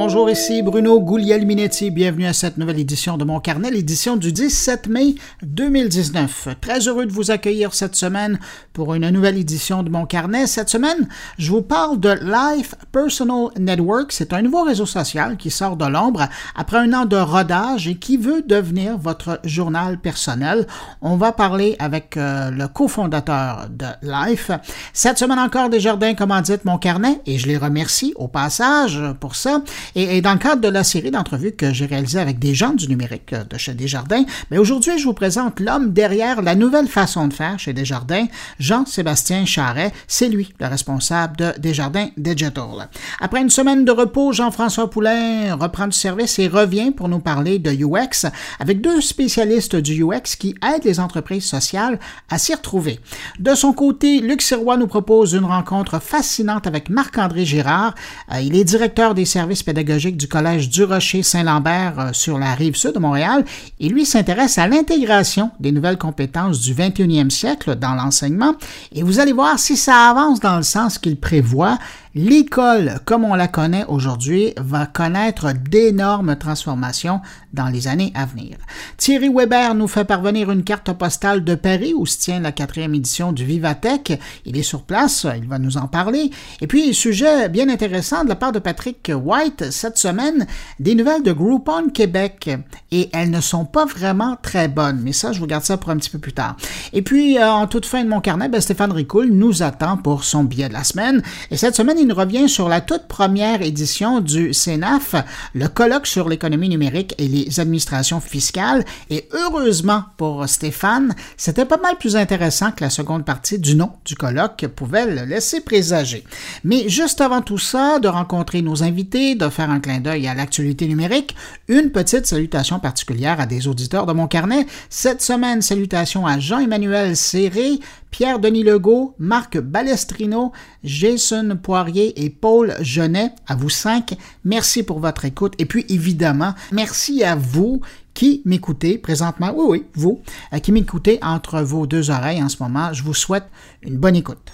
Bonjour, ici Bruno Guglielminetti. Bienvenue à cette nouvelle édition de mon carnet, l'édition du 17 mai 2019. Très heureux de vous accueillir cette semaine pour une nouvelle édition de mon carnet. Cette semaine, je vous parle de Life Personal Network. C'est un nouveau réseau social qui sort de l'ombre après un an de rodage et qui veut devenir votre journal personnel. On va parler avec euh, le cofondateur de Life. Cette semaine encore, Desjardins commandite mon carnet? Et je les remercie au passage pour ça. Et, dans le cadre de la série d'entrevues que j'ai réalisées avec des gens du numérique euh, de chez Desjardins, mais aujourd'hui, je vous présente l'homme derrière la nouvelle façon de faire chez Desjardins, Jean-Sébastien Charret. C'est lui, le responsable de Desjardins Digital. Après une semaine de repos, Jean-François Poulain reprend du service et revient pour nous parler de UX avec deux spécialistes du UX qui aident les entreprises sociales à s'y retrouver. De son côté, Luc Sirois nous propose une rencontre fascinante avec Marc-André Girard. Euh, il est directeur des services du Collège du Rocher-Saint-Lambert euh, sur la rive sud de Montréal. Et lui s'intéresse à l'intégration des nouvelles compétences du 21e siècle dans l'enseignement. Et vous allez voir si ça avance dans le sens qu'il prévoit L'école, comme on la connaît aujourd'hui, va connaître d'énormes transformations dans les années à venir. Thierry Weber nous fait parvenir une carte postale de Paris où se tient la quatrième édition du Vivatech. Il est sur place, il va nous en parler. Et puis, sujet bien intéressant de la part de Patrick White cette semaine, des nouvelles de Groupon Québec. Et elles ne sont pas vraiment très bonnes, mais ça, je vous garde ça pour un petit peu plus tard. Et puis, euh, en toute fin de mon carnet, ben, Stéphane Ricoul nous attend pour son billet de la semaine. Et cette semaine, il revient sur la toute première édition du CENAF, le colloque sur l'économie numérique et les administrations fiscales. Et heureusement pour Stéphane, c'était pas mal plus intéressant que la seconde partie du nom du colloque pouvait le laisser présager. Mais juste avant tout ça, de rencontrer nos invités, de faire un clin d'œil à l'actualité numérique, une petite salutation particulière à des auditeurs de mon carnet. Cette semaine, salutations à Jean-Emmanuel Serré, Pierre-Denis Legault, Marc Balestrino, Jason Poirier et Paul Genet, à vous cinq, merci pour votre écoute. Et puis évidemment, merci à vous qui m'écoutez présentement, oui, oui, vous, euh, qui m'écoutez entre vos deux oreilles en ce moment. Je vous souhaite une bonne écoute.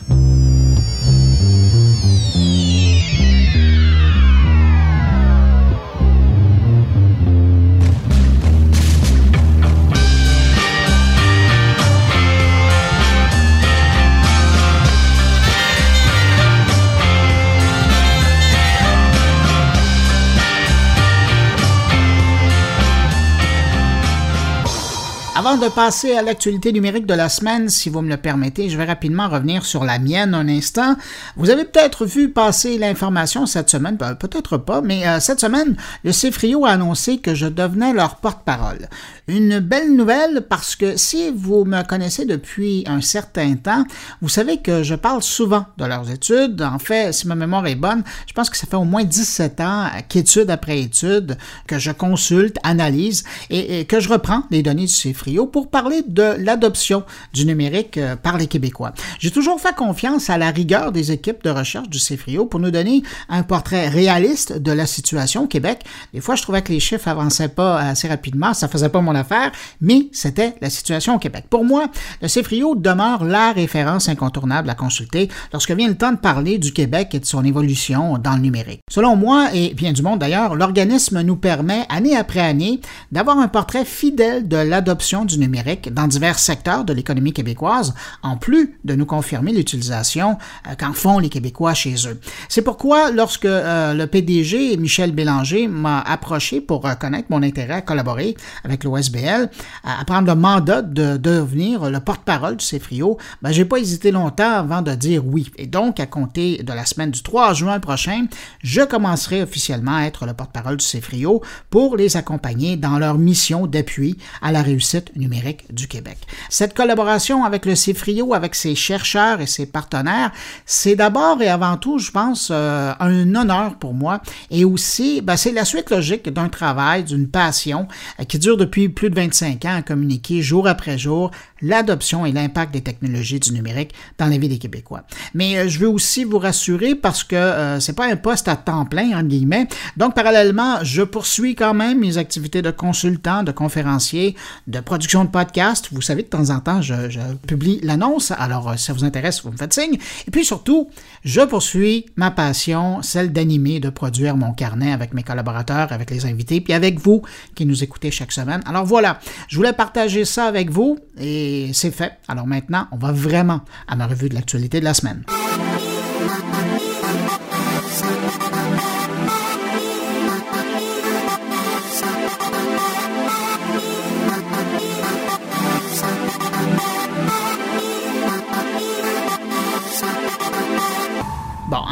Avant de passer à l'actualité numérique de la semaine, si vous me le permettez, je vais rapidement revenir sur la mienne un instant. Vous avez peut-être vu passer l'information cette semaine, ben, peut-être pas, mais euh, cette semaine, le CFRIO a annoncé que je devenais leur porte-parole. Une belle nouvelle parce que si vous me connaissez depuis un certain temps, vous savez que je parle souvent de leurs études. En fait, si ma mémoire est bonne, je pense que ça fait au moins 17 ans qu'étude après étude que je consulte, analyse et, que je reprends les données du Pour parler de l'adoption du numérique euh, par les Québécois. J'ai toujours fait confiance à la rigueur des équipes de recherche du CFRIO pour nous donner un portrait réaliste de la situation au Québec. Des fois, je trouvais que les chiffres avançaient pas assez rapidement, ça faisait pas mon affaire, mais c'était la situation au Québec. Pour moi, le CFRIO demeure la référence incontournable à consulter lorsque vient le temps de parler du Québec et de son évolution dans le numérique. Selon moi, et bien du monde d'ailleurs, l'organisme nous permet, année après année, d'avoir un portrait fidèle de l'adoption du numérique dans divers secteurs de l'économie québécoise, en plus de nous confirmer l'utilisation euh, qu'en font les Québécois chez eux. C'est pourquoi, lorsque euh, le PDG Michel Bélanger m'a approché pour reconnaître mon intérêt à collaborer avec l'OSBL, à prendre le mandat de devenir le porte-parole du CFRIO, ben, j'ai pas hésité longtemps avant de dire oui. Et donc, à compter de la semaine du 3 juin prochain, je commencerai officiellement à être le porte-parole du CFRIO pour les accompagner dans leur mission d'appui à la réussite numérique du Québec. Cette collaboration avec le CIFRIO, avec ses chercheurs et ses partenaires, c'est d'abord et avant tout, je pense, euh, un honneur pour moi et aussi, ben, c'est la suite logique d'un travail, d'une passion euh, qui dure depuis plus de 25 ans à communiquer jour après jour l'adoption et l'impact des technologies du numérique dans la vie des Québécois. Mais euh, je veux aussi vous rassurer parce que euh, c'est pas un poste à temps plein, entre guillemets. Donc, parallèlement, je poursuis quand même mes activités de consultant, de conférencier, de production de podcast. Vous savez, de temps en temps, je, je publie l'annonce. Alors, euh, si ça vous intéresse, vous me faites signe. Et puis surtout, je poursuis ma passion, celle d'animer, de produire mon carnet avec mes collaborateurs, avec les invités, puis avec vous qui nous écoutez chaque semaine. Alors voilà, je voulais partager ça avec vous et c'est fait. Alors maintenant, on va vraiment à ma revue de l'actualité de la semaine.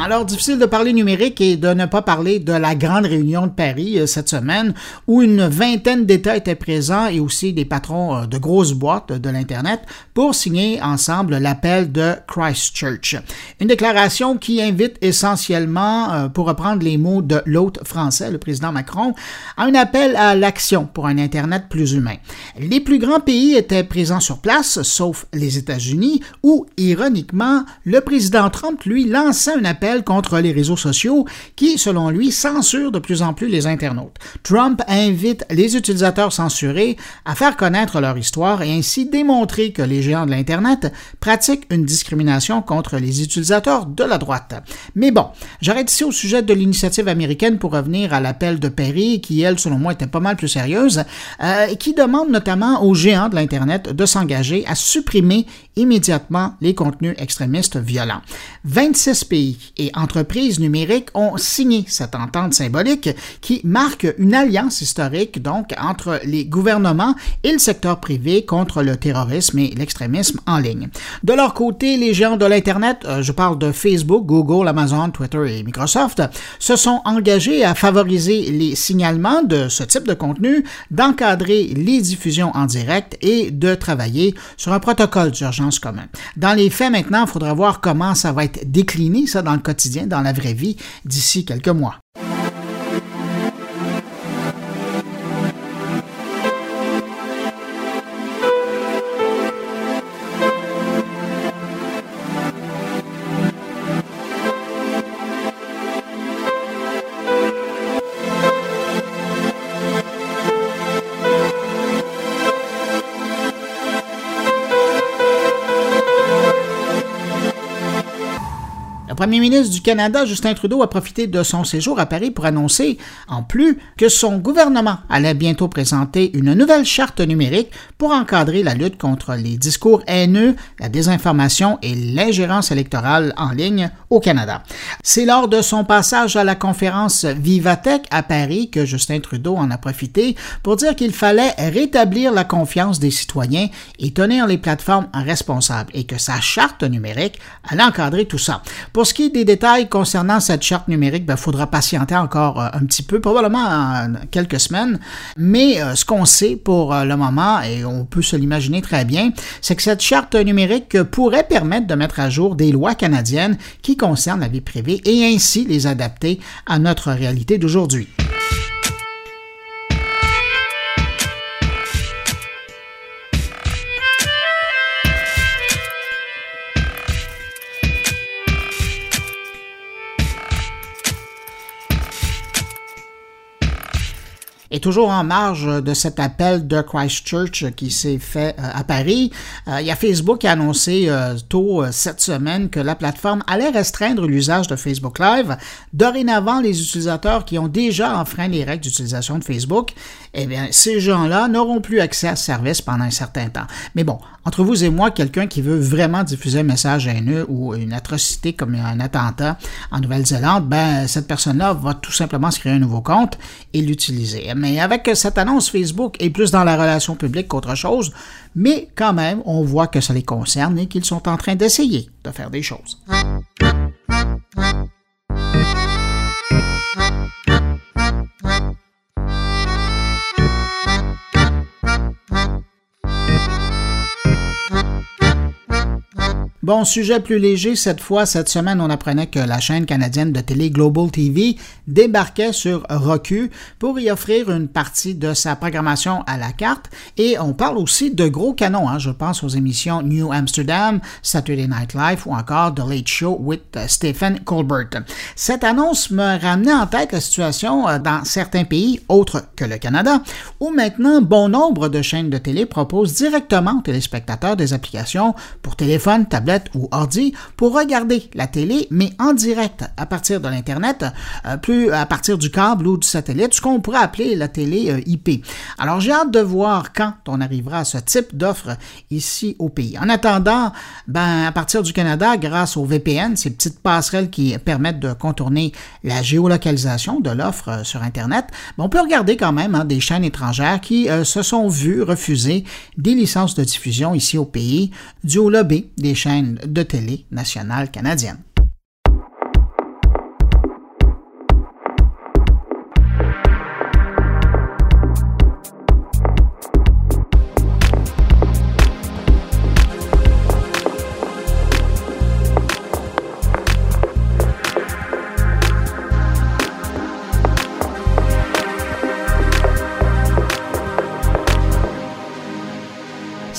Alors difficile de parler numérique et de ne pas parler de la grande réunion de Paris euh, cette semaine où une vingtaine d'États étaient présents et aussi des patrons euh, de grosses boîtes de l'Internet pour signer ensemble l'appel de Christchurch. Une déclaration qui invite essentiellement, euh, pour reprendre les mots de l'hôte français, le président Macron, à un appel à l'action pour un Internet plus humain. Les plus grands pays étaient présents sur place, sauf les États-Unis, où, ironiquement, le président Trump, lui, lançait un appel contre les réseaux sociaux qui, selon lui, censurent de plus en plus les internautes. Trump invite les utilisateurs censurés à faire connaître leur histoire et ainsi démontrer que les géants de l'Internet pratiquent une discrimination contre les utilisateurs de la droite. Mais bon, j'arrête ici au sujet de l'initiative américaine pour revenir à l'appel de Perry, qui, elle, selon moi, était pas mal plus sérieuse, euh, qui demande notamment aux géants de l'Internet de s'engager à supprimer immédiatement les contenus extrémistes violents. 26 pays et entreprises numériques ont signé cette entente symbolique qui marque une alliance historique donc entre les gouvernements et le secteur privé contre le terrorisme et l'extrémisme en ligne. De leur côté, les géants de l'Internet, euh, je parle de Facebook, Google, Amazon, Twitter et Microsoft, se sont engagés à favoriser les signalements de ce type de contenu, d'encadrer les diffusions en direct et de travailler sur un protocole d'urgence Dans les faits, maintenant, il faudra voir comment ça va être décliné, ça, dans le quotidien, dans la vraie vie, d'ici quelques mois. Premier ministre du Canada, Justin Trudeau, a profité de son séjour à Paris pour annoncer, en plus, que son gouvernement allait bientôt présenter une nouvelle charte numérique pour encadrer la lutte contre les discours haineux, la désinformation et l'ingérence électorale en ligne au Canada. C'est lors de son passage à la conférence Vivatech à Paris que Justin Trudeau en a profité pour dire qu'il fallait rétablir la confiance des citoyens et tenir les plateformes responsables et que sa charte numérique allait encadrer tout ça. Pour ce qui des détails concernant cette charte numérique, il ben, faudra patienter encore euh, un petit peu, probablement en quelques semaines. Mais euh, ce qu'on sait pour euh, le moment, et on peut se l'imaginer très bien, c'est que cette charte numérique pourrait permettre de mettre à jour des lois canadiennes qui concernent la vie privée et ainsi les adapter à notre réalité d'aujourd'hui. Et toujours en marge de cet appel de Christchurch qui s'est fait euh, à Paris, euh, il y a Facebook qui a annoncé euh, tôt cette semaine que la plateforme allait restreindre l'usage de Facebook Live. Dorénavant, les utilisateurs qui ont déjà enfreint les règles d'utilisation de Facebook, eh bien, ces gens-là n'auront plus accès à ce service pendant un certain temps. Mais bon, entre vous et moi, quelqu'un qui veut vraiment diffuser un message haineux ou une atrocité comme un attentat en Nouvelle-Zélande, ben, cette personne-là va tout simplement se créer un nouveau compte et l'utiliser. Mais avec cette annonce, Facebook est plus dans la relation publique qu'autre chose, mais quand même, on voit que ça les concerne et qu'ils sont en train d'essayer de faire des choses. Bon, sujet plus léger cette fois. Cette semaine, on apprenait que la chaîne canadienne de télé Global TV débarquait sur Roku pour y offrir une partie de sa programmation à la carte. Et on parle aussi de gros canons. Hein. Je pense aux émissions New Amsterdam, Saturday Night Live ou encore The Late Show with Stephen Colbert. Cette annonce me ramenait en tête la situation euh, dans certains pays autres que le Canada, où maintenant bon nombre de chaînes de télé proposent directement aux téléspectateurs des applications pour téléphone, tablette ou ordi pour regarder la télé, mais en direct à partir de l'Internet, euh, plus à partir du câble ou du satellite, ce qu'on pourrait appeler la télé euh, IP. Alors j'ai hâte de voir quand on arrivera à ce type d'offre ici au pays. En attendant, ben, à partir du Canada, grâce au VPN, ces petites passerelles qui permettent de contourner la géolocalisation de l'offre euh, sur Internet, ben, on peut regarder quand même hein, des chaînes étrangères qui se sont vues refuser des licences de diffusion ici au pays dû au lobby des chaînes de télé nationale canadienne.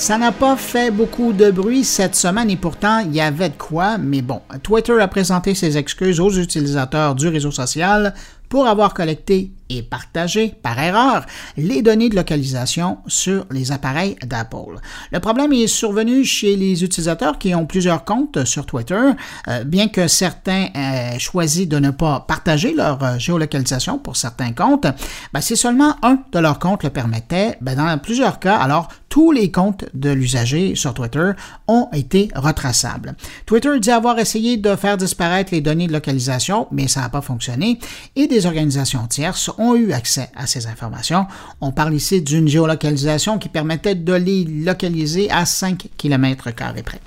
Ça n'a pas fait beaucoup de bruit cette semaine et pourtant il y avait de quoi, mais bon, Twitter a présenté ses excuses aux utilisateurs du réseau social pour avoir collecté et partagé par erreur les données de localisation sur les appareils d'Apple. Le problème est survenu chez les utilisateurs qui ont plusieurs comptes sur Twitter, euh, bien que certains aient choisi de ne pas partager leur euh, géolocalisation pour certains comptes, ben, c'est seulement un de leurs comptes le permettait. Ben, dans plusieurs cas, alors tous les comptes de l'usager sur Twitter ont été retraçables. Twitter dit avoir essayé de faire disparaître les données de localisation, mais ça n'a pas fonctionné, et des organisations tierces ont eu accès à ces informations. On parle ici d'une géolocalisation qui permettait de les localiser à 5 km près.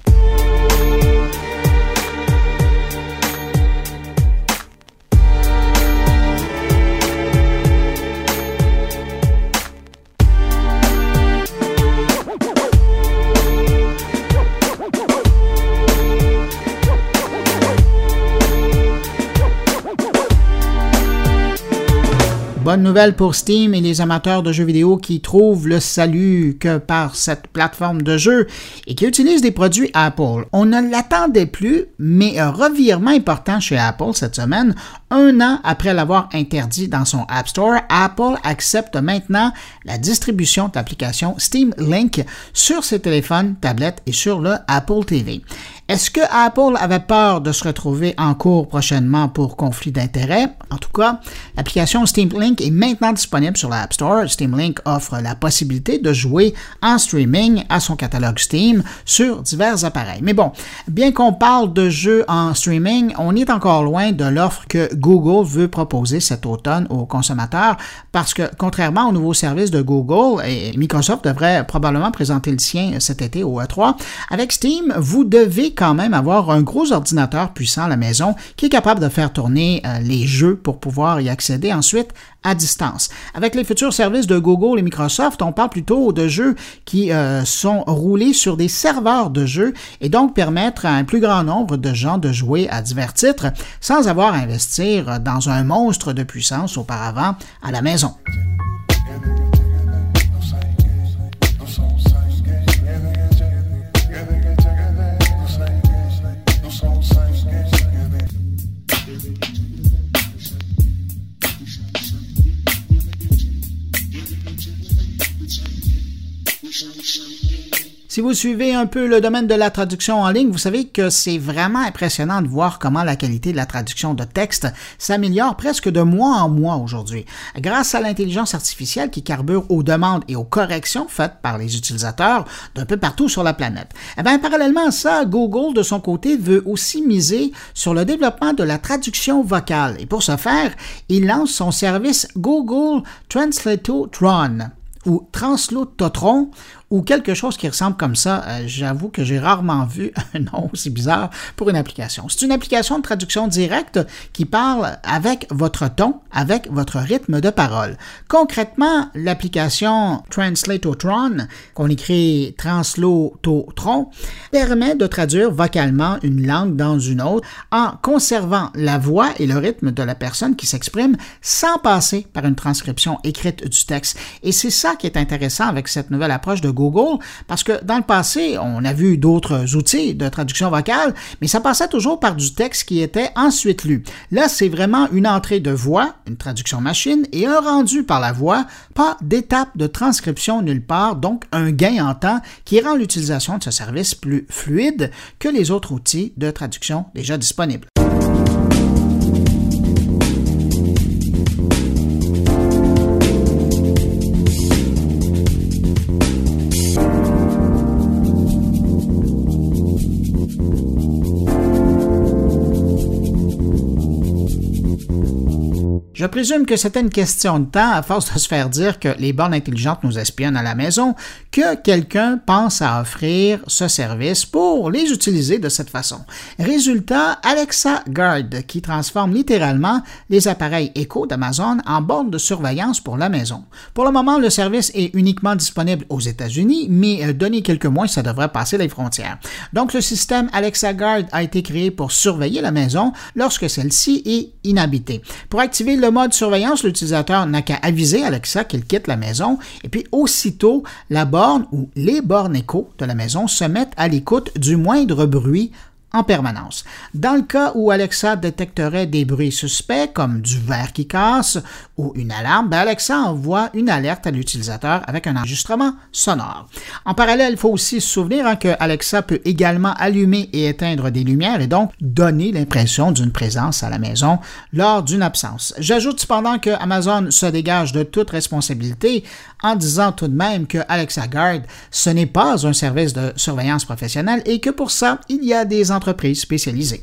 Bonne nouvelle pour Steam et les amateurs de jeux vidéo qui trouvent le salut que par cette plateforme de jeu et qui utilisent des produits Apple. On ne l'attendait plus, mais un revirement important chez Apple cette semaine. Un an après l'avoir interdit dans son App Store, Apple accepte maintenant la distribution d'applications Steam Link sur ses téléphones, tablettes et sur le Apple TV. Est-ce que Apple avait peur de se retrouver en cours prochainement pour conflit d'intérêts? En tout cas, l'application Steam Link est maintenant disponible sur l'App Store. Steam Link offre la possibilité de jouer en streaming à son catalogue Steam sur divers appareils. Mais bon, bien qu'on parle de jeux en streaming, on est encore loin de l'offre que Google veut proposer cet automne aux consommateurs parce que contrairement au nouveau service de Google, et Microsoft devrait probablement présenter le sien cet été au E3, avec Steam, vous devez quand même avoir un gros ordinateur puissant à la maison qui est capable de faire tourner euh, les jeux pour pouvoir y accéder ensuite à distance. Avec les futurs services de Google et Microsoft, on parle plutôt de jeux qui euh, sont roulés sur des serveurs de jeux et donc permettre à un plus grand nombre de gens de jouer à divers titres sans avoir à dans un monstre de puissance auparavant à la maison. Si vous suivez un peu le domaine de la traduction en ligne, vous savez que c'est vraiment impressionnant de voir comment la qualité de la traduction de texte s'améliore presque de mois en mois aujourd'hui. Grâce à l'intelligence artificielle qui carbure aux demandes et aux corrections faites par les utilisateurs d'un peu partout sur la planète. Eh bien, parallèlement à ça, Google, de son côté, veut aussi miser sur le développement de la traduction vocale. Et pour ce faire, il lance son service Google Translatotron ou Translototron ou quelque chose qui ressemble comme ça. Euh, j'avoue que j'ai rarement vu un nom aussi bizarre pour une application. C'est une application de traduction directe qui parle avec votre ton, avec votre rythme de parole. Concrètement, l'application Translatotron, qu'on écrit Translototron, permet de traduire vocalement une langue dans une autre en conservant la voix et le rythme de la personne qui s'exprime sans passer par une transcription écrite du texte. Et c'est ça qui est intéressant avec cette nouvelle approche de Google, parce que dans le passé, on a vu d'autres outils de traduction vocale, mais ça passait toujours par du texte qui était ensuite lu. Là, c'est vraiment une entrée de voix, une traduction machine, et un rendu par la voix, pas d'étape de transcription nulle part, donc un gain en temps qui rend l'utilisation de ce service plus fluide que les autres outils de traduction déjà disponibles. Je présume que c'était une question de temps, à force de se faire dire que les bornes intelligentes nous espionnent à la maison, que quelqu'un pense à offrir ce service pour les utiliser de cette façon. Résultat, Alexa Guard, qui transforme littéralement les appareils Echo d'Amazon en bornes de surveillance pour la maison. Pour le moment, le service est uniquement disponible aux États-Unis, mais euh, donné quelques mois, ça devrait passer les frontières. Donc, le système Alexa Guard a été créé pour surveiller la maison lorsque celle-ci est inhabitée. Pour activer le mode surveillance, l'utilisateur n'a qu'à aviser Alexa qu'il quitte la maison. Et puis aussitôt, la borne ou les bornes écho de la maison se mettent à l'écoute du moindre bruit en permanence. Dans le cas où Alexa détecterait des bruits suspects comme du verre qui casse ou une alarme, ben Alexa envoie une alerte à l'utilisateur avec un enregistrement sonore. En parallèle, il faut aussi se souvenir hein, que Alexa peut également allumer et éteindre des lumières et donc donner l'impression d'une présence à la maison lors d'une absence. J'ajoute cependant que Amazon se dégage de toute responsabilité en disant tout de même que Alexa Guard, ce n'est pas un service de surveillance professionnelle et que pour ça, il y a des entreprises spécialisées.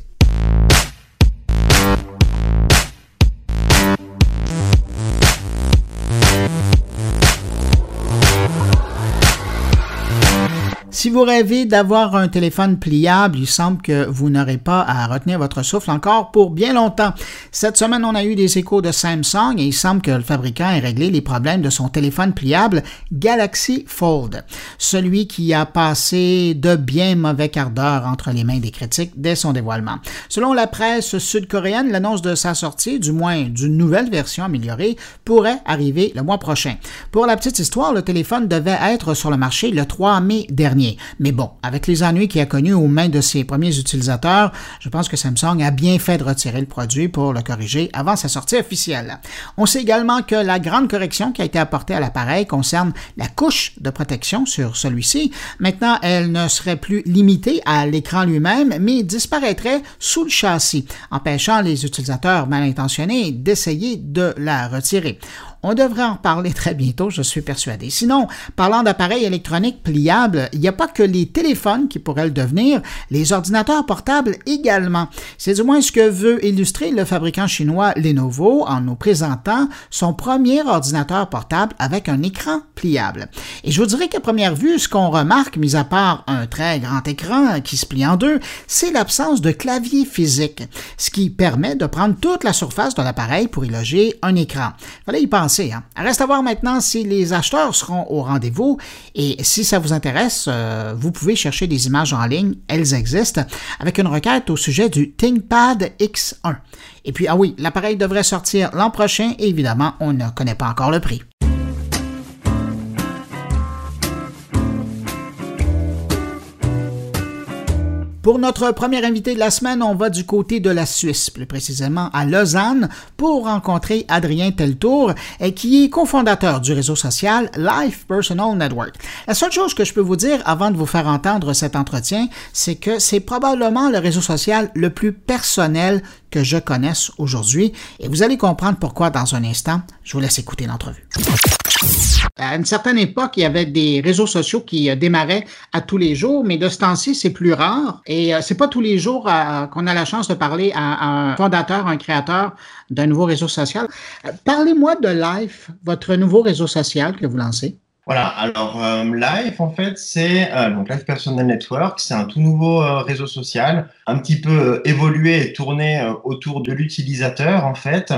Si vous rêvez d'avoir un téléphone pliable, il semble que vous n'aurez pas à retenir votre souffle encore pour bien longtemps. Cette semaine, on a eu des échos de Samsung et il semble que le fabricant ait réglé les problèmes de son téléphone pliable Galaxy Fold, celui qui a passé de bien mauvais quart d'heure entre les mains des critiques dès son dévoilement. Selon la presse sud-coréenne, l'annonce de sa sortie, du moins d'une nouvelle version améliorée, pourrait arriver le mois prochain. Pour la petite histoire, le téléphone devait être sur le marché le 3 mai dernier. Mais bon, avec les ennuis qu'il a connus aux mains de ses premiers utilisateurs, je pense que Samsung a bien fait de retirer le produit pour le corriger avant sa sortie officielle. On sait également que la grande correction qui a été apportée à l'appareil concerne la couche de protection sur celui-ci. Maintenant, elle ne serait plus limitée à l'écran lui-même, mais disparaîtrait sous le châssis, empêchant les utilisateurs mal intentionnés d'essayer de la retirer. On devrait en parler très bientôt, je suis persuadé. Sinon, parlant d'appareils électroniques pliables, il n'y a pas que les téléphones qui pourraient le devenir, les ordinateurs portables également. C'est du moins ce que veut illustrer le fabricant chinois Lenovo en nous présentant son premier ordinateur portable avec un écran pliable. Et je vous dirais qu'à première vue, ce qu'on remarque, mis à part un très grand écran qui se plie en deux, c'est l'absence de clavier physique, ce qui permet de prendre toute la surface de l'appareil pour y loger un écran. Fallait y penser Hein. Reste à voir maintenant si les acheteurs seront au rendez-vous et si ça vous intéresse, euh, vous pouvez chercher des images en ligne, elles existent, avec une requête au sujet du ThinkPad X1. Et puis, ah oui, l'appareil devrait sortir l'an prochain et évidemment, on ne connaît pas encore le prix. Pour notre premier invité de la semaine, on va du côté de la Suisse, plus précisément à Lausanne, pour rencontrer Adrien Teltour, qui est cofondateur du réseau social Life Personal Network. La seule chose que je peux vous dire avant de vous faire entendre cet entretien, c'est que c'est probablement le réseau social le plus personnel que je connaisse aujourd'hui, et vous allez comprendre pourquoi dans un instant. Je vous laisse écouter l'entrevue. À une certaine époque, il y avait des réseaux sociaux qui euh, démarraient à tous les jours, mais de ce temps-ci, c'est plus rare. Et euh, c'est pas tous les jours euh, qu'on a la chance de parler à, un fondateur, un créateur d'un nouveau réseau social. Parlez-moi de Life, votre nouveau réseau social que vous lancez. Voilà, alors euh, Live, en fait, c'est euh, donc Live Personal Network, c'est un tout nouveau euh, réseau social, un petit peu évolué et tourné autour de l'utilisateur, en fait,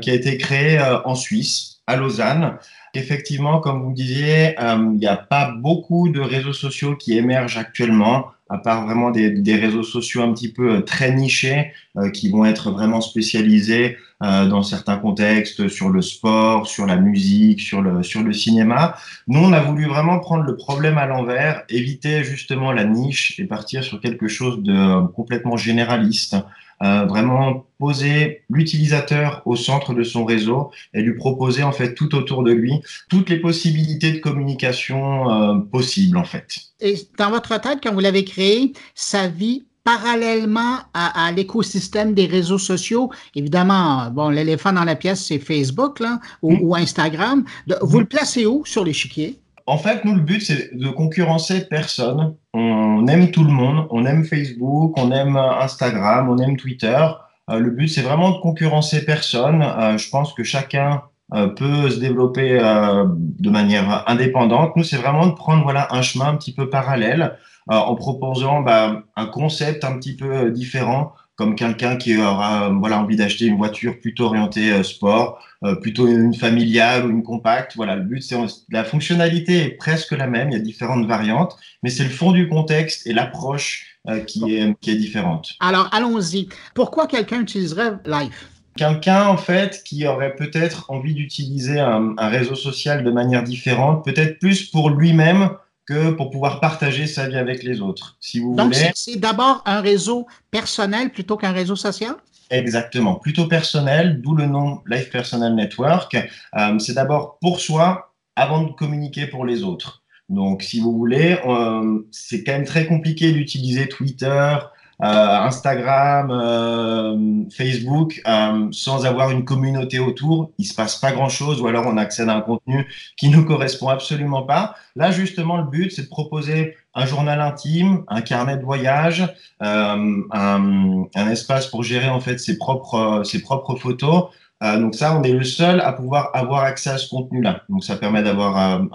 qui a été créé en Suisse, à Lausanne. Effectivement, comme vous disiez, il n'y a pas beaucoup de réseaux sociaux qui émergent actuellement à part vraiment des, des, réseaux sociaux un petit peu euh, très nichés, euh, qui vont être vraiment spécialisés euh, dans certains contextes sur le sport, sur la musique, sur le, sur le cinéma. Nous, on a voulu vraiment prendre le problème à l'envers, éviter justement la niche et partir sur quelque chose de complètement généraliste. Euh, vraiment poser l'utilisateur au centre de son réseau et lui proposer en fait tout autour de lui toutes les possibilités de communication euh, possibles en fait. Et dans votre tête, quand vous l'avez créé, ça vit parallèlement à, l'écosystème des réseaux sociaux. Évidemment, bon, l'éléphant dans la pièce, c'est Facebook là, ou, mm. ou Instagram. vous le placez où sur l'échiquier? En fait, nous, le but, c'est de concurrencer personne. On aime tout le monde. On aime Facebook, on aime Instagram, on aime Twitter. Euh, le but, c'est vraiment de concurrencer personne. Euh, je pense que chacun euh, peut se développer de manière indépendante. Nous, c'est vraiment de prendre voilà un chemin un petit peu parallèle en proposant bah, un concept un petit peu différent comme quelqu'un qui aura voilà envie d'acheter une voiture plutôt orientée euh, sport, euh, plutôt une familiale ou une compacte. Voilà, le but c'est la fonctionnalité est presque la même, il y a différentes variantes, mais c'est le fond du contexte et l'approche euh, qui est qui est différente. Alors allons-y. Pourquoi quelqu'un utiliserait Life? Quelqu'un en fait qui aurait peut-être envie d'utiliser un, un réseau social de manière différente, peut-être plus pour lui-même que pour pouvoir partager sa vie avec les autres. Si vous Donc, c'est d'abord un réseau personnel plutôt qu'un réseau social? Exactement, plutôt personnel, d'où le nom Life Personal Network. Euh, c'est d'abord pour soi avant de communiquer pour les autres. Donc, si vous voulez, euh, c'est quand même très compliqué d'utiliser Twitter, Instagram, euh, Facebook, euh, sans avoir une communauté autour, il se passe pas grand chose, ou alors on accède à un contenu qui ne correspond absolument pas. Là, justement, le but, c'est de proposer un journal intime, un carnet de voyage, euh, un, espace pour gérer en fait ses propres ses propres photos. Euh, donc ça, on est le seul à pouvoir avoir accès à ce contenu-là. Donc ça permet d'avoir un,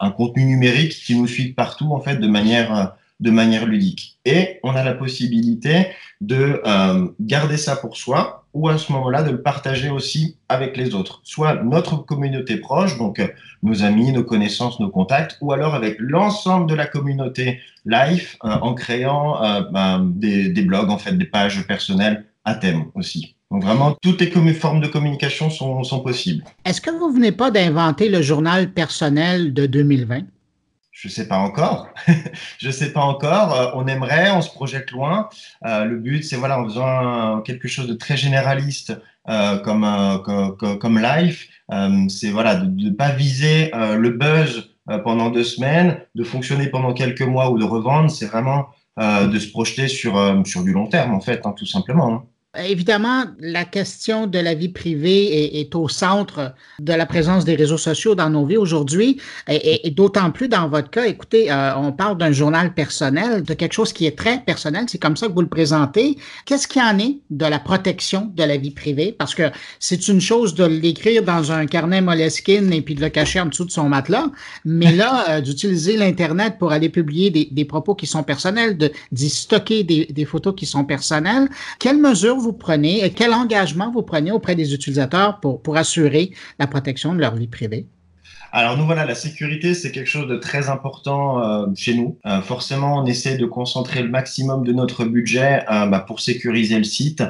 un, contenu numérique qui nous suit partout en fait de manière de manière ludique. Et on a la possibilité de euh, garder ça pour soi ou à ce moment-là de le partager aussi avec les autres, soit notre communauté proche, donc euh, nos amis, nos connaissances, nos contacts, ou alors avec l'ensemble de la communauté Life euh, en créant ben, des, des, blogs, en fait, des pages personnelles à thème aussi. Donc vraiment, toutes les formes de communication sont, sont possibles. Est-ce que vous venez pas d'inventer le journal personnel de 2020? Je sais pas encore. je sais pas encore. Euh, on aimerait, on se projette loin. Euh, le but, c'est voilà, en faisant quelque chose de très généraliste euh, comme, comme, comme life, c'est voilà de ne pas viser le buzz pendant deux semaines, de fonctionner pendant quelques mois ou de revendre. C'est vraiment de se projeter sur sur du long terme en fait, hein, tout simplement. Hein. Évidemment, la question de la vie privée est, au centre de la présence des réseaux sociaux dans nos vies aujourd'hui, et, d'autant plus dans votre cas. Écoutez, euh, on parle d'un journal personnel, de quelque chose qui est très personnel. C'est comme ça que vous le présentez. Qu'est-ce qu'il en est de la protection de la vie privée? Parce que c'est une chose de l'écrire dans un carnet Moleskine et puis de le cacher en dessous de son matelas, mais là, euh, d'utiliser l'Internet pour aller publier des, propos qui sont personnels, d'y stocker des, des photos qui sont personnelles, quelles mesures prenez et quel engagement vous prenez auprès des utilisateurs pour, pour assurer la protection de leur vie privée? Alors nous voilà, la sécurité c'est quelque chose de très important euh, chez nous. Euh, forcément, on essaie de concentrer le maximum de notre budget euh, bah, pour sécuriser le site.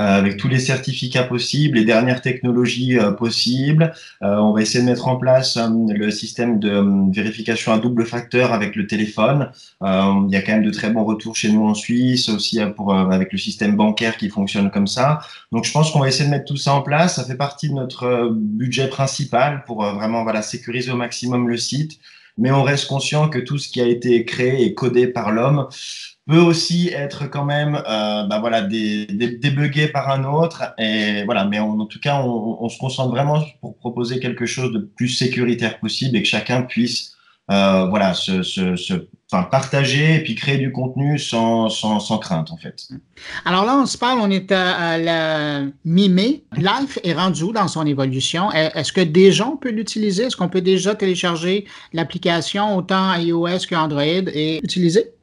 Euh, avec tous les certificats possibles, les dernières technologies euh, possibles. Euh, on va essayer de mettre en place le système de vérification à double facteur avec le téléphone. il y a quand même de très bons retours chez nous en Suisse, aussi pour, avec le système bancaire qui fonctionne comme ça. Donc je pense qu'on va essayer de mettre tout ça en place. Ça fait partie de notre budget principal pour vraiment voilà, sécuriser au maximum le site mais on reste conscient que tout ce qui a été créé et codé par l'homme peut aussi être quand même euh, bah voilà des, débugué par un autre et voilà mais en tout cas on, on, se concentre vraiment pour proposer quelque chose de plus sécuritaire possible et que chacun puisse euh, voilà, se, se, se enfin, partager et puis créer du contenu sans, sans, sans, crainte, en fait. Alors là, on se parle, on est à, la mi-mai. Life est rendu dans son évolution? Est-ce que déjà on peut l'utiliser? Est-ce qu'on peut déjà télécharger l'application autant iOS qu'Android et l'utiliser?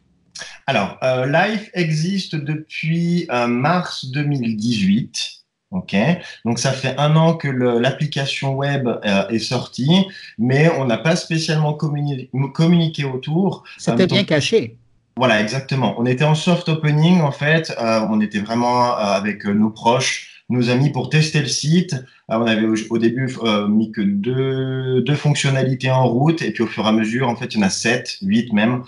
Alors, euh, Life existe depuis euh, mars 2018. Ok, donc ça fait un an que l'application web euh, est sortie, mais on n'a pas spécialement communi communiqué autour. C'était bien caché. Voilà, exactement. On était en soft opening en fait. On était vraiment avec nos proches, nos amis pour tester le site. on avait au, début mis que deux, deux, fonctionnalités en route et puis au fur et à mesure, en fait, il y en a sept, huit même.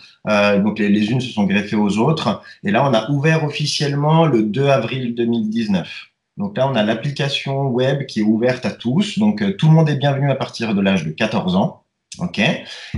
donc les, les unes se sont greffées aux autres. Et là, on a ouvert officiellement le 2 avril 2019. Donc là, on a l'application web qui est ouverte à tous. Donc euh, tout le monde est bienvenu à partir de l'âge de 14 ans. OK.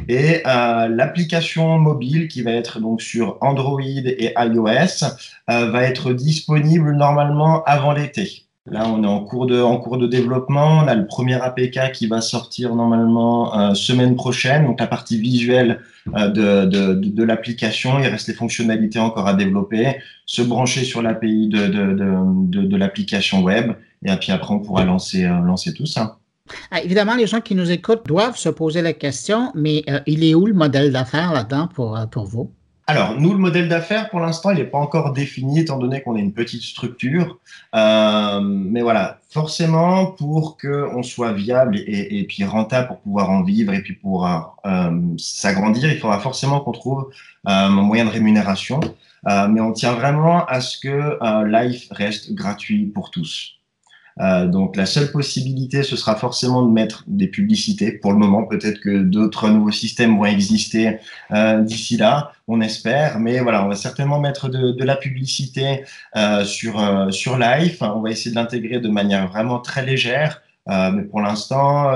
Et euh, l'application mobile qui va être donc sur Android et iOS euh, va être disponible normalement avant l'été. Là, on est en cours de, développement. On a le premier APK qui va sortir normalement euh, semaine prochaine. Donc, la partie visuelle euh, de, l'application. Il reste les fonctionnalités encore à développer, se brancher sur l'API de, l'application web. Et puis après, on pourra lancer, euh, tout ça. Ah, évidemment, les gens qui nous écoutent doivent se poser la question, mais il est où le modèle d'affaires là-dedans pour vous? Alors, nous, le modèle d'affaires, pour l'instant, il n'est pas encore défini, étant donné qu'on est une petite structure. Euh, mais voilà, forcément, pour qu'on soit viable et, et, puis rentable pour pouvoir en vivre et puis pour euh, s'agrandir, il faudra forcément qu'on trouve euh, un moyen de rémunération. Euh, mais on tient vraiment à ce que euh, Life reste gratuit pour tous. Euh, donc la seule possibilité, ce sera forcément de mettre des publicités. Pour le moment, peut-être que d'autres nouveaux systèmes vont exister euh, d'ici là, on espère. Mais voilà, on va certainement mettre de, de la publicité euh, sur euh, sur Live. On va essayer de l'intégrer de manière vraiment très légère. Euh, mais pour l'instant,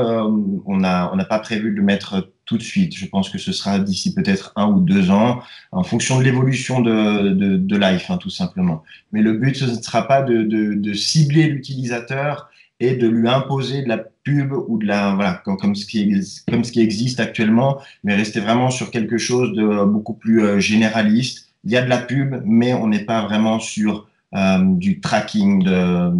on n'a on n'a pas prévu de le mettre tout de suite. Je pense que ce sera d'ici peut-être un ou deux ans, en fonction de l'évolution de, de, de Life, hein, tout simplement. Mais le but, ce ne sera pas de, de, cibler l'utilisateur et de lui imposer de la pub ou de la voilà comme, ce qui comme ce qui existe actuellement, mais rester vraiment sur quelque chose de beaucoup plus euh, généraliste. Il y a de la pub, mais on n'est pas vraiment sur euh, du tracking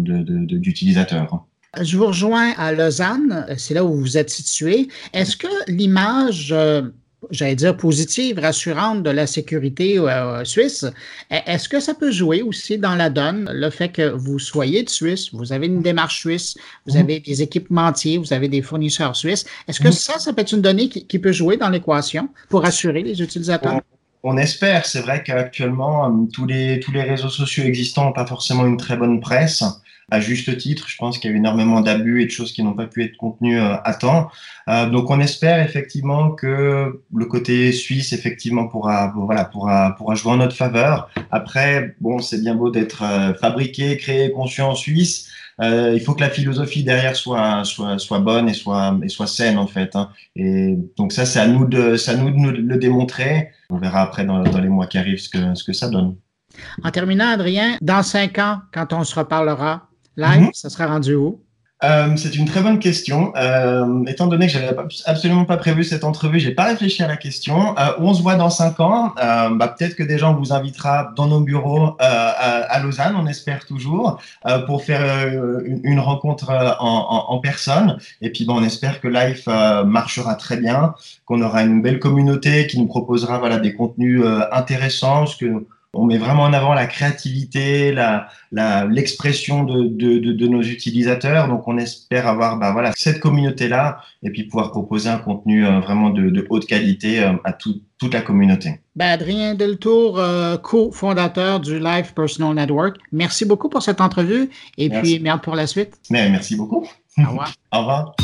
d'utilisateurs. De, je vous rejoins à Lausanne, c'est là où vous êtes situé. Est-ce que l'image, euh, j'allais dire positive, rassurante de la sécurité euh, suisse, est-ce que ça peut jouer aussi dans la donne, le fait que vous soyez de Suisse, vous avez une démarche suisse, vous mhm. avez des équipementiers, vous avez des fournisseurs suisses? Est-ce que mhm. ça, ça peut être une donnée qui, peut jouer dans l'équation pour rassurer les utilisateurs? On espère. C'est vrai qu'actuellement, tous les, tous les réseaux sociaux existants n'ont pas forcément une très bonne presse à juste titre. Je pense qu'il y a eu énormément d'abus et de choses qui n'ont pas pu être contenues euh, à temps. Euh, donc on espère effectivement que le côté suisse effectivement pourra voilà pourra pourra jouer en notre faveur. Après bon c'est bien beau d'être euh, fabriqué, créé, conçu en Suisse. Euh, il faut que la philosophie derrière soit soit soit bonne et soit et soit saine en fait. Hein. Et donc ça c'est à nous de à nous de nous le démontrer. On verra après dans, dans les mois qui arrivent ce que ce que ça donne. En terminant, Adrien, dans cinq ans, quand on se reparlera, Live, mhm. ça sera rendu où? Euh, c'est une très bonne question. Euh, étant donné que j'avais absolument pas prévu cette entrevue, j'ai pas réfléchi à la question. Euh, on se voit dans cinq ans. Bah, peut-être que déjà on vous invitera dans nos bureaux à, à, Lausanne, on espère toujours, pour faire une, une, rencontre en, en, en, personne. Et puis bon, on espère que Life marchera très bien, qu'on aura une belle communauté qui nous proposera voilà des contenus intéressants, ce que on met vraiment en avant la créativité, la, l'expression de, de, de, nos utilisateurs. Donc, on espère avoir bah, voilà, cette communauté-là et puis pouvoir proposer un contenu euh, vraiment de, haute qualité euh, à toute la communauté. Ben, Adrien Deltour, euh, co-fondateur du Live Personal Network, merci beaucoup pour cette entrevue et puis merde pour la suite. Mais, merci beaucoup. Au revoir. Au revoir.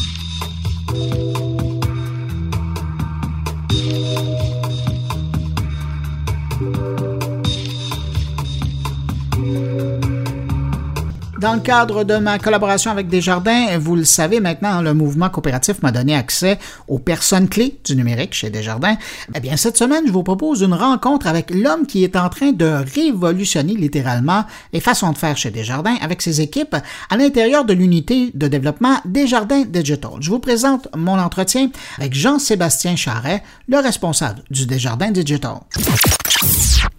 Dans le cadre de ma collaboration avec Desjardins, vous le savez maintenant, le mouvement coopératif m'a donné accès aux personnes clés du numérique chez Desjardins. Eh bien, cette semaine, je vous propose une rencontre avec l'homme qui est en train de révolutionner littéralement les façons de faire chez Desjardins avec ses équipes à l'intérieur de l'unité de développement Desjardins Digital. Je vous présente mon entretien avec Jean-Sébastien Charret, le responsable du Desjardins Digital.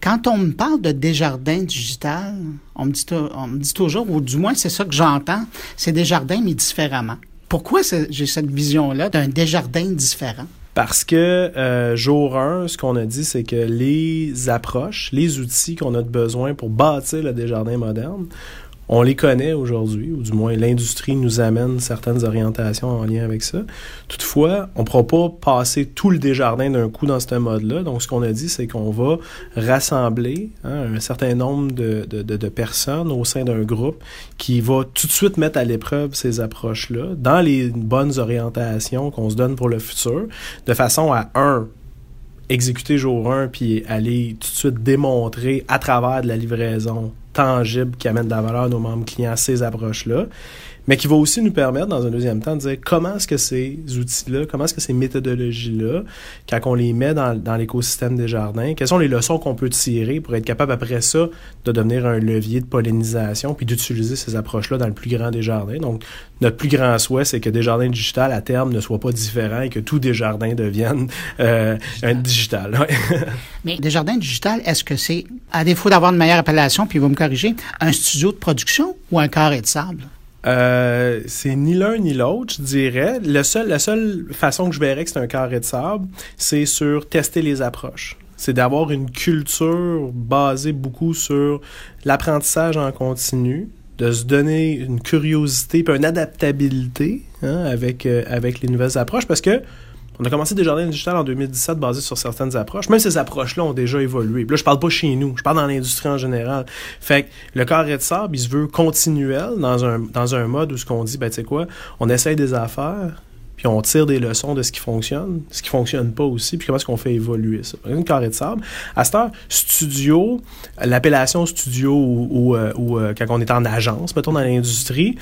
Quand on me parle de Desjardins digital, on me dit, toujours, ou du moins c'est ça que j'entends, c'est Desjardins mais différemment. Pourquoi j'ai cette vision-là d'un Desjardins différent? Parce que euh, jour 1, ce qu'on a dit, c'est que les approches, les outils qu'on a besoin pour bâtir le Desjardins moderne, on les connaît aujourd'hui, ou du moins l'industrie nous amène certaines orientations en lien avec ça. Toutefois, on ne pourra pas passer tout le Desjardins d'un coup dans ce mode-là. Donc, ce qu'on a dit, c'est qu'on va rassembler hein, un certain nombre de, de, personnes au sein d'un groupe qui va tout de suite mettre à l'épreuve ces approches-là dans les bonnes orientations qu'on se donne pour le futur, de façon à, un, exécuter jour 1 puis aller tout de suite démontrer à travers de la livraison tangible qui amène de la valeur à nos membres clients, ces approches-là mais qui va aussi nous permettre, dans un deuxième temps, de dire comment est-ce que ces outils-là, comment est-ce que ces méthodologies-là, quand on les met dans, dans l'écosystème des jardins, quelles sont les leçons qu'on peut tirer pour être capable après ça de devenir un levier de pollinisation puis d'utiliser ces approches-là dans le plus grand des jardins? Donc, notre plus grand souhait, c'est que des jardins digital à terme ne soient pas différents et que tous des jardins deviennent euh, un digital. Mais des jardins digital, est-ce que c'est, à défaut d'avoir une meilleure appellation, puis vous me corrigez, un studio de production ou un carré de sable? Euh, c'est ni l'un ni l'autre, je dirais. Le seul, la seule façon que je verrais que c'est un carré de sable, c'est sur tester les approches. C'est d'avoir une culture basée beaucoup sur l'apprentissage en continu, de se donner une curiosité puis une adaptabilité hein, avec, euh, avec les nouvelles approches parce que on a commencé des jardins digital en 2017 basés sur certaines approches. Même ces approches-là ont déjà évolué. là, je parle pas chez nous, je parle dans l'industrie en général. Fait que le carré de sable, il se veut continuel dans un, dans un mode où ce qu'on dit, ben tu sais quoi, on essaye des affaires, puis on tire des leçons de ce qui fonctionne, ce qui fonctionne pas aussi, puis comment est-ce qu'on fait évoluer ça. Une carré de sable. À cette heure, studio, l'appellation studio ou, euh, euh, quand on est en agence, mettons dans l'industrie,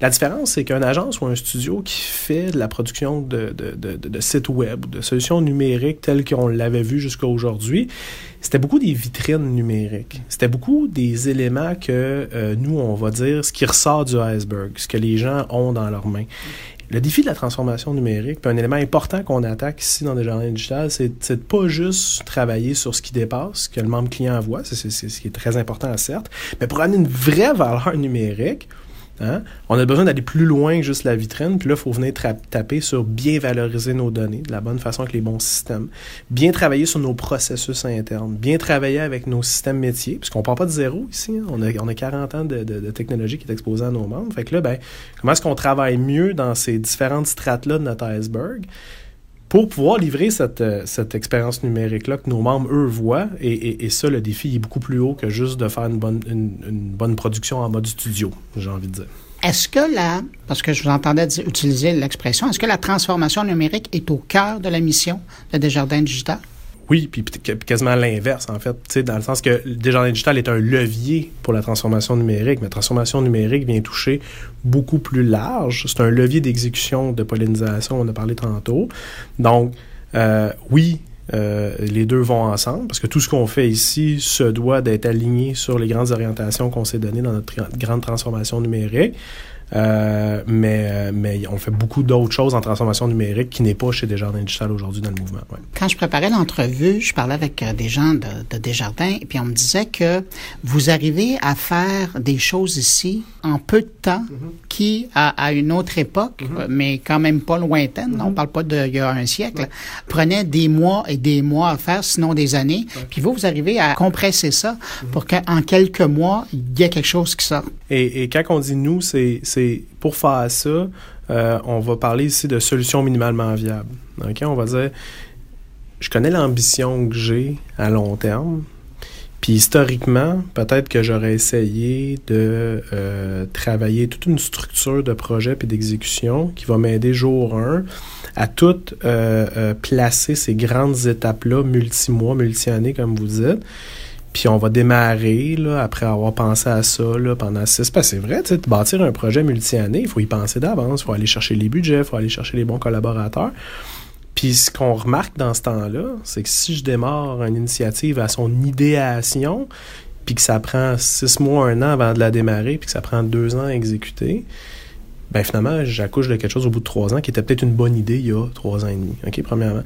la différence, c'est qu'une agence ou un studio qui fait de la production de, de, sites web, de solutions numériques telles qu'on l'avait vu jusqu'à aujourd'hui, c'était beaucoup des vitrines numériques. C'était beaucoup des éléments que euh, nous, on va dire, ce qui ressort du iceberg, ce que les gens ont dans leurs mains. Le défi de la transformation numérique, puis un élément important qu'on attaque ici dans des jardins digitales, c'est de pas juste travailler sur ce qui dépasse, que le membre client voit, c'est ce qui est très important, certes, mais pour amener une vraie valeur numérique, Hein? On a besoin d'aller plus loin que juste la vitrine. Puis là, il faut venir taper sur bien valoriser nos données de la bonne façon avec les bons systèmes. Bien travailler sur nos processus internes. Bien travailler avec nos systèmes métiers. Puisqu'on ne part pas de zéro ici. Hein. On, a, on a 40 ans de, de, technologie qui est exposée à nos membres. Fait que là, ben, comment est-ce qu'on travaille mieux dans ces différentes strates-là de notre iceberg? Pour pouvoir livrer cette, euh, cette expérience numérique-là que nos membres, eux, voient. Et, et, ça, le défi est beaucoup plus haut que juste de faire une bonne, une, bonne production en mode studio, j'ai envie de dire. Est-ce que la, parce que je vous entendais utiliser l'expression, est-ce que la transformation numérique est au cœur de la mission de Desjardins Digital? Oui, puis quasiment l'inverse, en fait, dans le sens que Desjardins Digital est un levier pour la transformation numérique, mais la transformation numérique vient toucher beaucoup plus large. C'est un levier d'exécution de pollinisation, on a parlé tantôt. Donc, euh, oui, euh, les deux vont ensemble, parce que tout ce qu'on fait ici se doit d'être aligné sur les grandes orientations qu'on s'est données dans notre grande transformation numérique. Euh, mais, euh, mais on fait beaucoup d'autres choses en transformation numérique qui n'est pas chez Desjardins Digital aujourd'hui dans le mouvement. Quand je préparais l'entrevue, je parlais avec euh, des gens de, de, Desjardins et puis on me disait que vous arrivez à faire des choses ici en peu de temps mm-hmm. Qui, à, une autre époque, mm-hmm. mais quand même pas lointaine, on mm-hmm. parle pas d'il y a un siècle, prenait des mois et des mois à faire, sinon des années. Puis vous, vous arrivez à compresser ça pour qu'en quelques mois, il y ait quelque chose qui sorte. Et, et quand on dit nous, c'est pour faire ça, euh, on va parler ici de solutions minimalement viables. On va dire, je connais l'ambition que j'ai à long terme. Puis historiquement, peut-être que j'aurais essayé de euh, travailler toute une structure de projet et d'exécution qui va m'aider jour 1 à tout euh, placer ces grandes étapes-là, multi-mois, multi-années, comme vous dites Puis on va démarrer, là, après avoir pensé à ça là, pendant six. Parce c'est vrai, tu sais, bâtir un projet multi-année, il faut y penser d'avance, il faut aller chercher les budgets, il faut aller chercher les bons collaborateurs. Puis ce qu'on remarque dans ce temps-là, c'est que si je démarre une initiative à son idéation, puis que ça prend six mois, un an avant de la démarrer, puis que ça prend deux ans à exécuter, ben finalement, j'accouche de quelque chose au bout de trois ans qui était peut-être une bonne idée il y a trois ans et demi. OK, premièrement.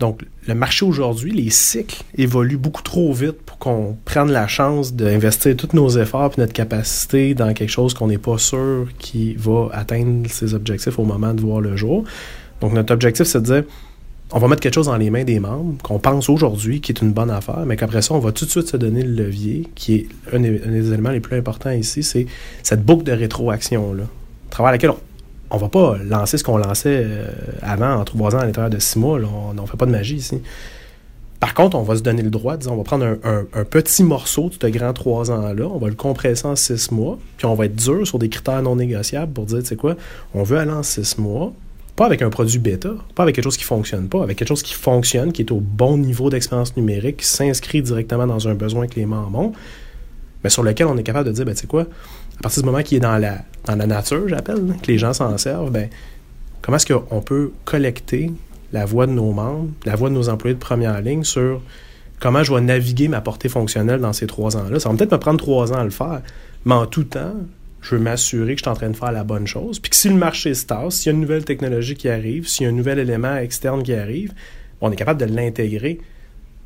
Donc, le marché aujourd'hui, les cycles évoluent beaucoup trop vite pour qu'on prenne la chance d'investir tous nos efforts et notre capacité dans quelque chose qu'on n'est pas sûr qui va atteindre ses objectifs au moment de voir le jour. Donc, notre objectif, c'est de dire, on va mettre quelque chose dans les mains des membres qu'on pense aujourd'hui qui est une bonne affaire, mais qu'après ça, on va tout de suite se donner le levier, qui est un des, éléments les plus importants ici, c'est cette boucle de rétroaction-là, à travers laquelle on, on va pas lancer ce qu'on lançait euh, avant en trois ans à l'intérieur de six mois. on ne fait pas de magie ici. Par contre, on va se donner le droit, disons, on va prendre un, petit morceau de ce grand trois ans-là, on va le compresser en six mois, puis on va être dur sur des critères non négociables pour dire, tu sais quoi, on veut aller en six mois, pas avec un produit bêta, pas avec quelque chose qui fonctionne pas, avec quelque chose qui fonctionne, qui est au bon niveau d'expérience numérique, qui s'inscrit directement dans un besoin que les membres ont, mais sur lequel on est capable de dire, ben, tu sais quoi, à partir du moment qu'il est dans la, nature, j'appelle, que les gens s'en servent, ben, comment est-ce qu'on peut collecter la voix de nos membres, la voix de nos employés de première ligne sur comment je vais naviguer ma portée fonctionnelle dans ces trois ans-là? Ça va peut-être me prendre trois ans à le faire, mais en tout temps, je veux m'assurer que je suis en train de faire la bonne chose. Puis que si le marché se tasse, s'il y a une nouvelle technologie qui arrive, s'il y a un nouvel élément externe qui arrive, on est capable de l'intégrer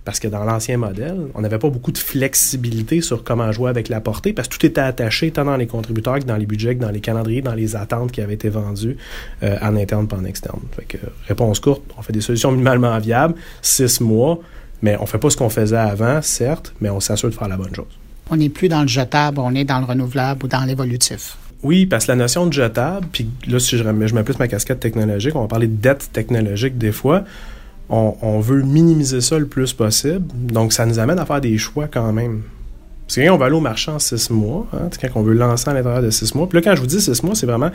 parce que dans l'ancien modèle, on n'avait pas beaucoup de flexibilité sur comment jouer avec la portée, parce que tout était attaché tant dans les contributeurs que dans les budgets, que dans les calendriers, dans les attentes qui avaient été vendues euh, en interne pas en externe. Fait que, réponse courte, on fait des solutions minimalement viables, six mois, mais on fait pas ce qu'on faisait avant, certes, mais on s'assure de faire la bonne chose. On n'est plus dans le jetable, on est dans le renouvelable ou dans l'évolutif. Oui, parce que la notion de jetable, puis là, si je, mets plus ma casquette technologique, on va parler de dette technologique des fois on, veut minimiser ça le plus possible. Donc, ça nous amène à faire des choix quand même. Parce que quand on va aller au marché en six mois, hein, quand on veut lancer à l'intérieur de six mois, puis là, quand je vous dis six mois, c'est vraiment,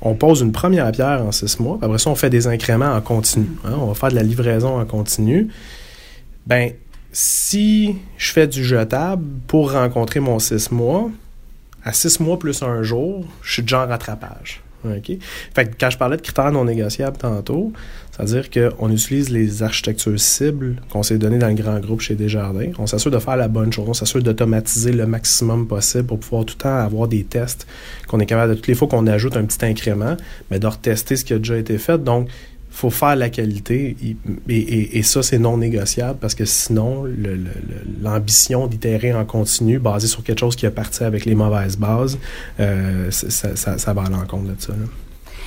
on pose une première pierre en six mois, puis après ça, on fait des incréments en continu. Hein, on va faire de la livraison en continu. Ben, si je fais du jetable pour rencontrer mon six mois, à six mois plus un jour, je suis déjà en rattrapage. Fait que quand je parlais de critères non négociables tantôt, c'est-à-dire qu'on utilise les architectures cibles qu'on s'est données dans le grand groupe chez Desjardins. On s'assure de faire la bonne chose. On s'assure d'automatiser le maximum possible pour pouvoir tout le temps avoir des tests qu'on est capable de, toutes les fois qu'on ajoute un petit incrément, mais de retester ce qui a déjà été fait. Donc, faut faire la qualité et, ça, c'est non négociable parce que sinon, l'ambition d'itérer en continu basé sur quelque chose qui a parti avec les mauvaises bases, euh, ça, va à l'encontre de ça.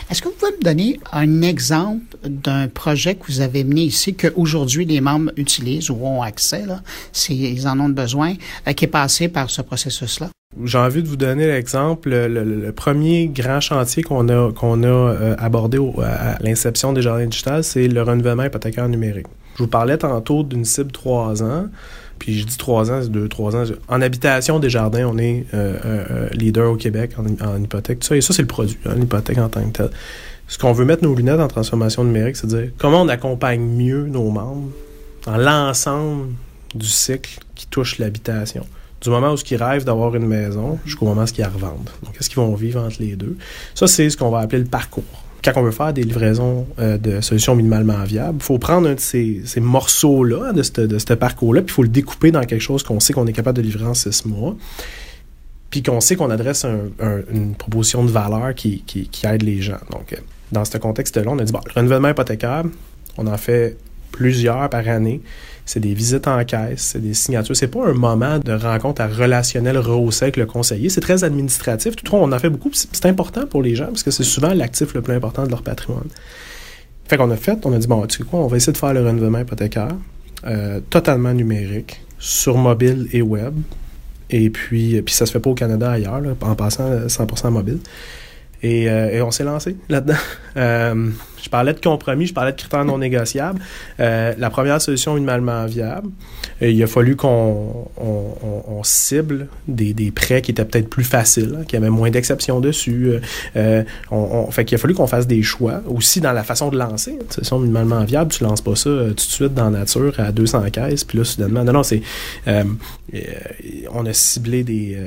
Est-ce que vous pouvez me donner un exemple d'un projet que vous avez mené ici, qu'aujourd'hui les membres utilisent ou ont accès, s'ils en ont besoin, euh, qui est passé par ce processus-là? J'ai envie de vous donner l'exemple, le, premier grand chantier qu'on a, a euh, abordé à l'inception des jardins digital, c'est le renouvellement hypothécaire numérique. Je vous parlais tantôt d'une cible 3 ans. Puis je dis trois ans, c'est deux, trois ans. En habitation des jardins, on est euh, euh, leader au Québec en, hypothèque. Ça, et ça, c'est le produit, hein, l'hypothèque en tant que tel. Ce qu'on veut mettre nos lunettes en transformation numérique, c'est dire comment on accompagne mieux nos membres dans l'ensemble du cycle qui touche l'habitation. Du moment où ils rêvent d'avoir une maison jusqu'au moment où ils la revendent. Donc, qu'est-ce qu'ils vont vivre entre les deux? Ça, c'est ce qu'on va appeler le parcours quand on veut faire des livraisons euh, de solutions minimalement viables, il faut prendre un de ces, morceaux-là, de ce parcours-là, puis il faut le découper dans quelque chose qu'on sait qu'on est capable de livrer en six mois, puis qu'on sait qu'on adresse une proposition de valeur qui, aide les gens. Donc, euh, dans ce contexte-là, on a dit, bon, le renouvellement hypothécaire, on en fait plusieurs par année c'est des visites en caisse, c'est des signatures. C'est pas un moment de rencontre à relationnel rehaussé avec le conseiller. C'est très administratif. Tout on en fait beaucoup. C'est important pour les gens parce que c'est souvent l'actif le plus important de leur patrimoine. Fait qu'on a fait, on a dit, bon, tu sais quoi, on va essayer de faire le renouvellement hypothécaire euh, totalement numérique, sur mobile et web. Et puis, puis ça se fait pas au Canada ailleurs, en passant 100% mobile. Et, euh, on s'est lancé là-dedans. Euh, Je parlais de compromis, je parlais de critères non négociables. Euh, la première solution minimalement viable, euh, il a fallu qu'on on, cible des, prêts qui étaient peut-être plus faciles, hein, qui avaient moins d'exceptions dessus. Euh, qu'il a fallu qu'on fasse des choix aussi dans la façon de lancer. Une solution minimalement viable, tu lances pas ça tout de suite dans nature à 200 caisses, puis là, soudainement, non, non, c'est... on a ciblé des,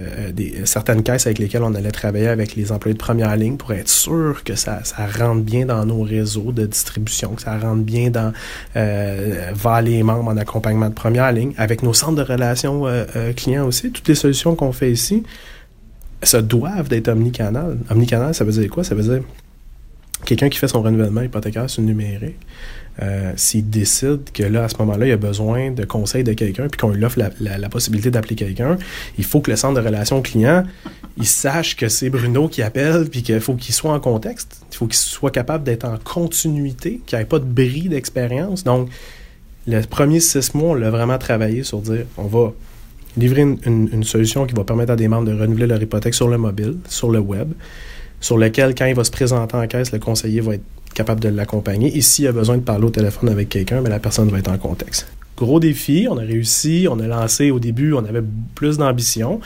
certaines caisses avec lesquelles on allait travailler avec les employés de première ligne pour être sûr que ça, ça rentre bien dans nos réseaux de distribution, que ça rentre bien dans euh, vers les membres en accompagnement de première ligne, avec nos centres de relations euh, euh, clients aussi. Toutes les solutions qu'on fait ici, ça doivent d'être omnicanal. Omnicanal, ça veut dire quoi? Ça veut dire quelqu'un qui fait son renouvellement hypothécaire sur le numérique, euh, s'il décide que là, à ce moment-là, il a besoin de conseils de quelqu'un, puis qu'on lui offre la, possibilité d'appeler quelqu'un, il faut que le centre de relations client, il sache que c'est Bruno qui appelle, puis qu'il faut qu'il soit en contexte. Il faut qu'il soit capable d'être en continuité, qu'il n'y ait pas de bris d'expérience. Donc, le premier six mois, on l'a vraiment travaillé sur dire, on va livrer une, une, solution qui va permettre à des membres de renouveler leur hypothèque sur le mobile, sur le web, sur lequel, quand il va se présenter en caisse, le conseiller va être capable de l'accompagner. Et s'il a besoin de parler au téléphone avec quelqu'un, mais ben, la personne va être en contexte. Gros défi, on a réussi, on a lancé au début, on avait plus d'ambition.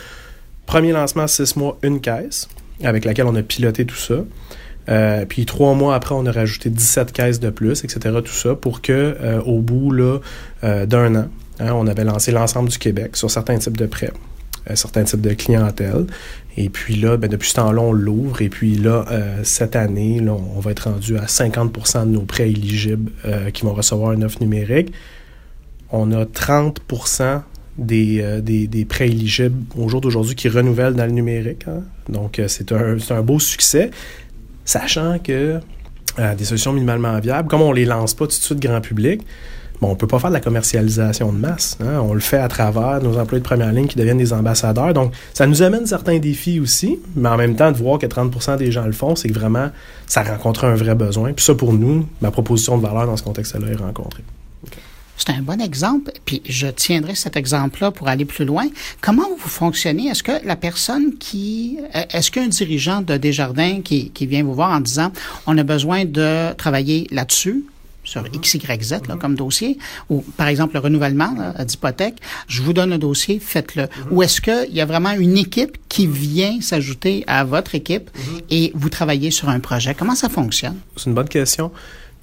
Premier lancement, six mois, une caisse, avec laquelle on a piloté tout ça. Euh, puis trois mois après, on a rajouté 17 caisses de plus, etc. Tout ça pour que euh, au bout euh, d'un an, hein, on avait lancé l'ensemble du Québec sur certains types de prêts, certains types de clientèle. Et puis là, ben, depuis ce temps-là, on l'ouvre. Et puis là, euh, cette année, on va être rendu à 50% de nos prêts éligibles euh, qui vont recevoir une offre numérique. On a 30 des, euh, des, des, prêts éligibles au jour d'aujourd'hui qui renouvellent dans le numérique. Hein. Donc, c'est un, un, beau succès, sachant que des solutions minimalement viables, comme on les lance pas tout de suite grand public, Bon, on peut pas faire de la commercialisation de masse. Hein. On le fait à travers nos employés de première ligne qui deviennent des ambassadeurs. Donc, ça nous amène certains défis aussi, mais en même temps, de voir que 30% des gens le font, c'est que vraiment, ça rencontre un vrai besoin. Puis ça, pour nous, ma proposition de valeur dans ce contexte-là est rencontrée. C'est un bon exemple, puis je tiendrai cet exemple-là pour aller plus loin. Comment vous fonctionnez? Est-ce que la personne qui... Est-ce qu'un dirigeant de Desjardins qui, qui vient vous voir en disant on a besoin de travailler là-dessus, sur XYZ là, comme dossier, ou par exemple le renouvellement d'hypothèque, je vous donne le dossier, faites-le. Ou est-ce qu'il y a vraiment une équipe qui vient s'ajouter à votre équipe et vous travaillez sur un projet? Comment ça fonctionne? C'est une bonne question.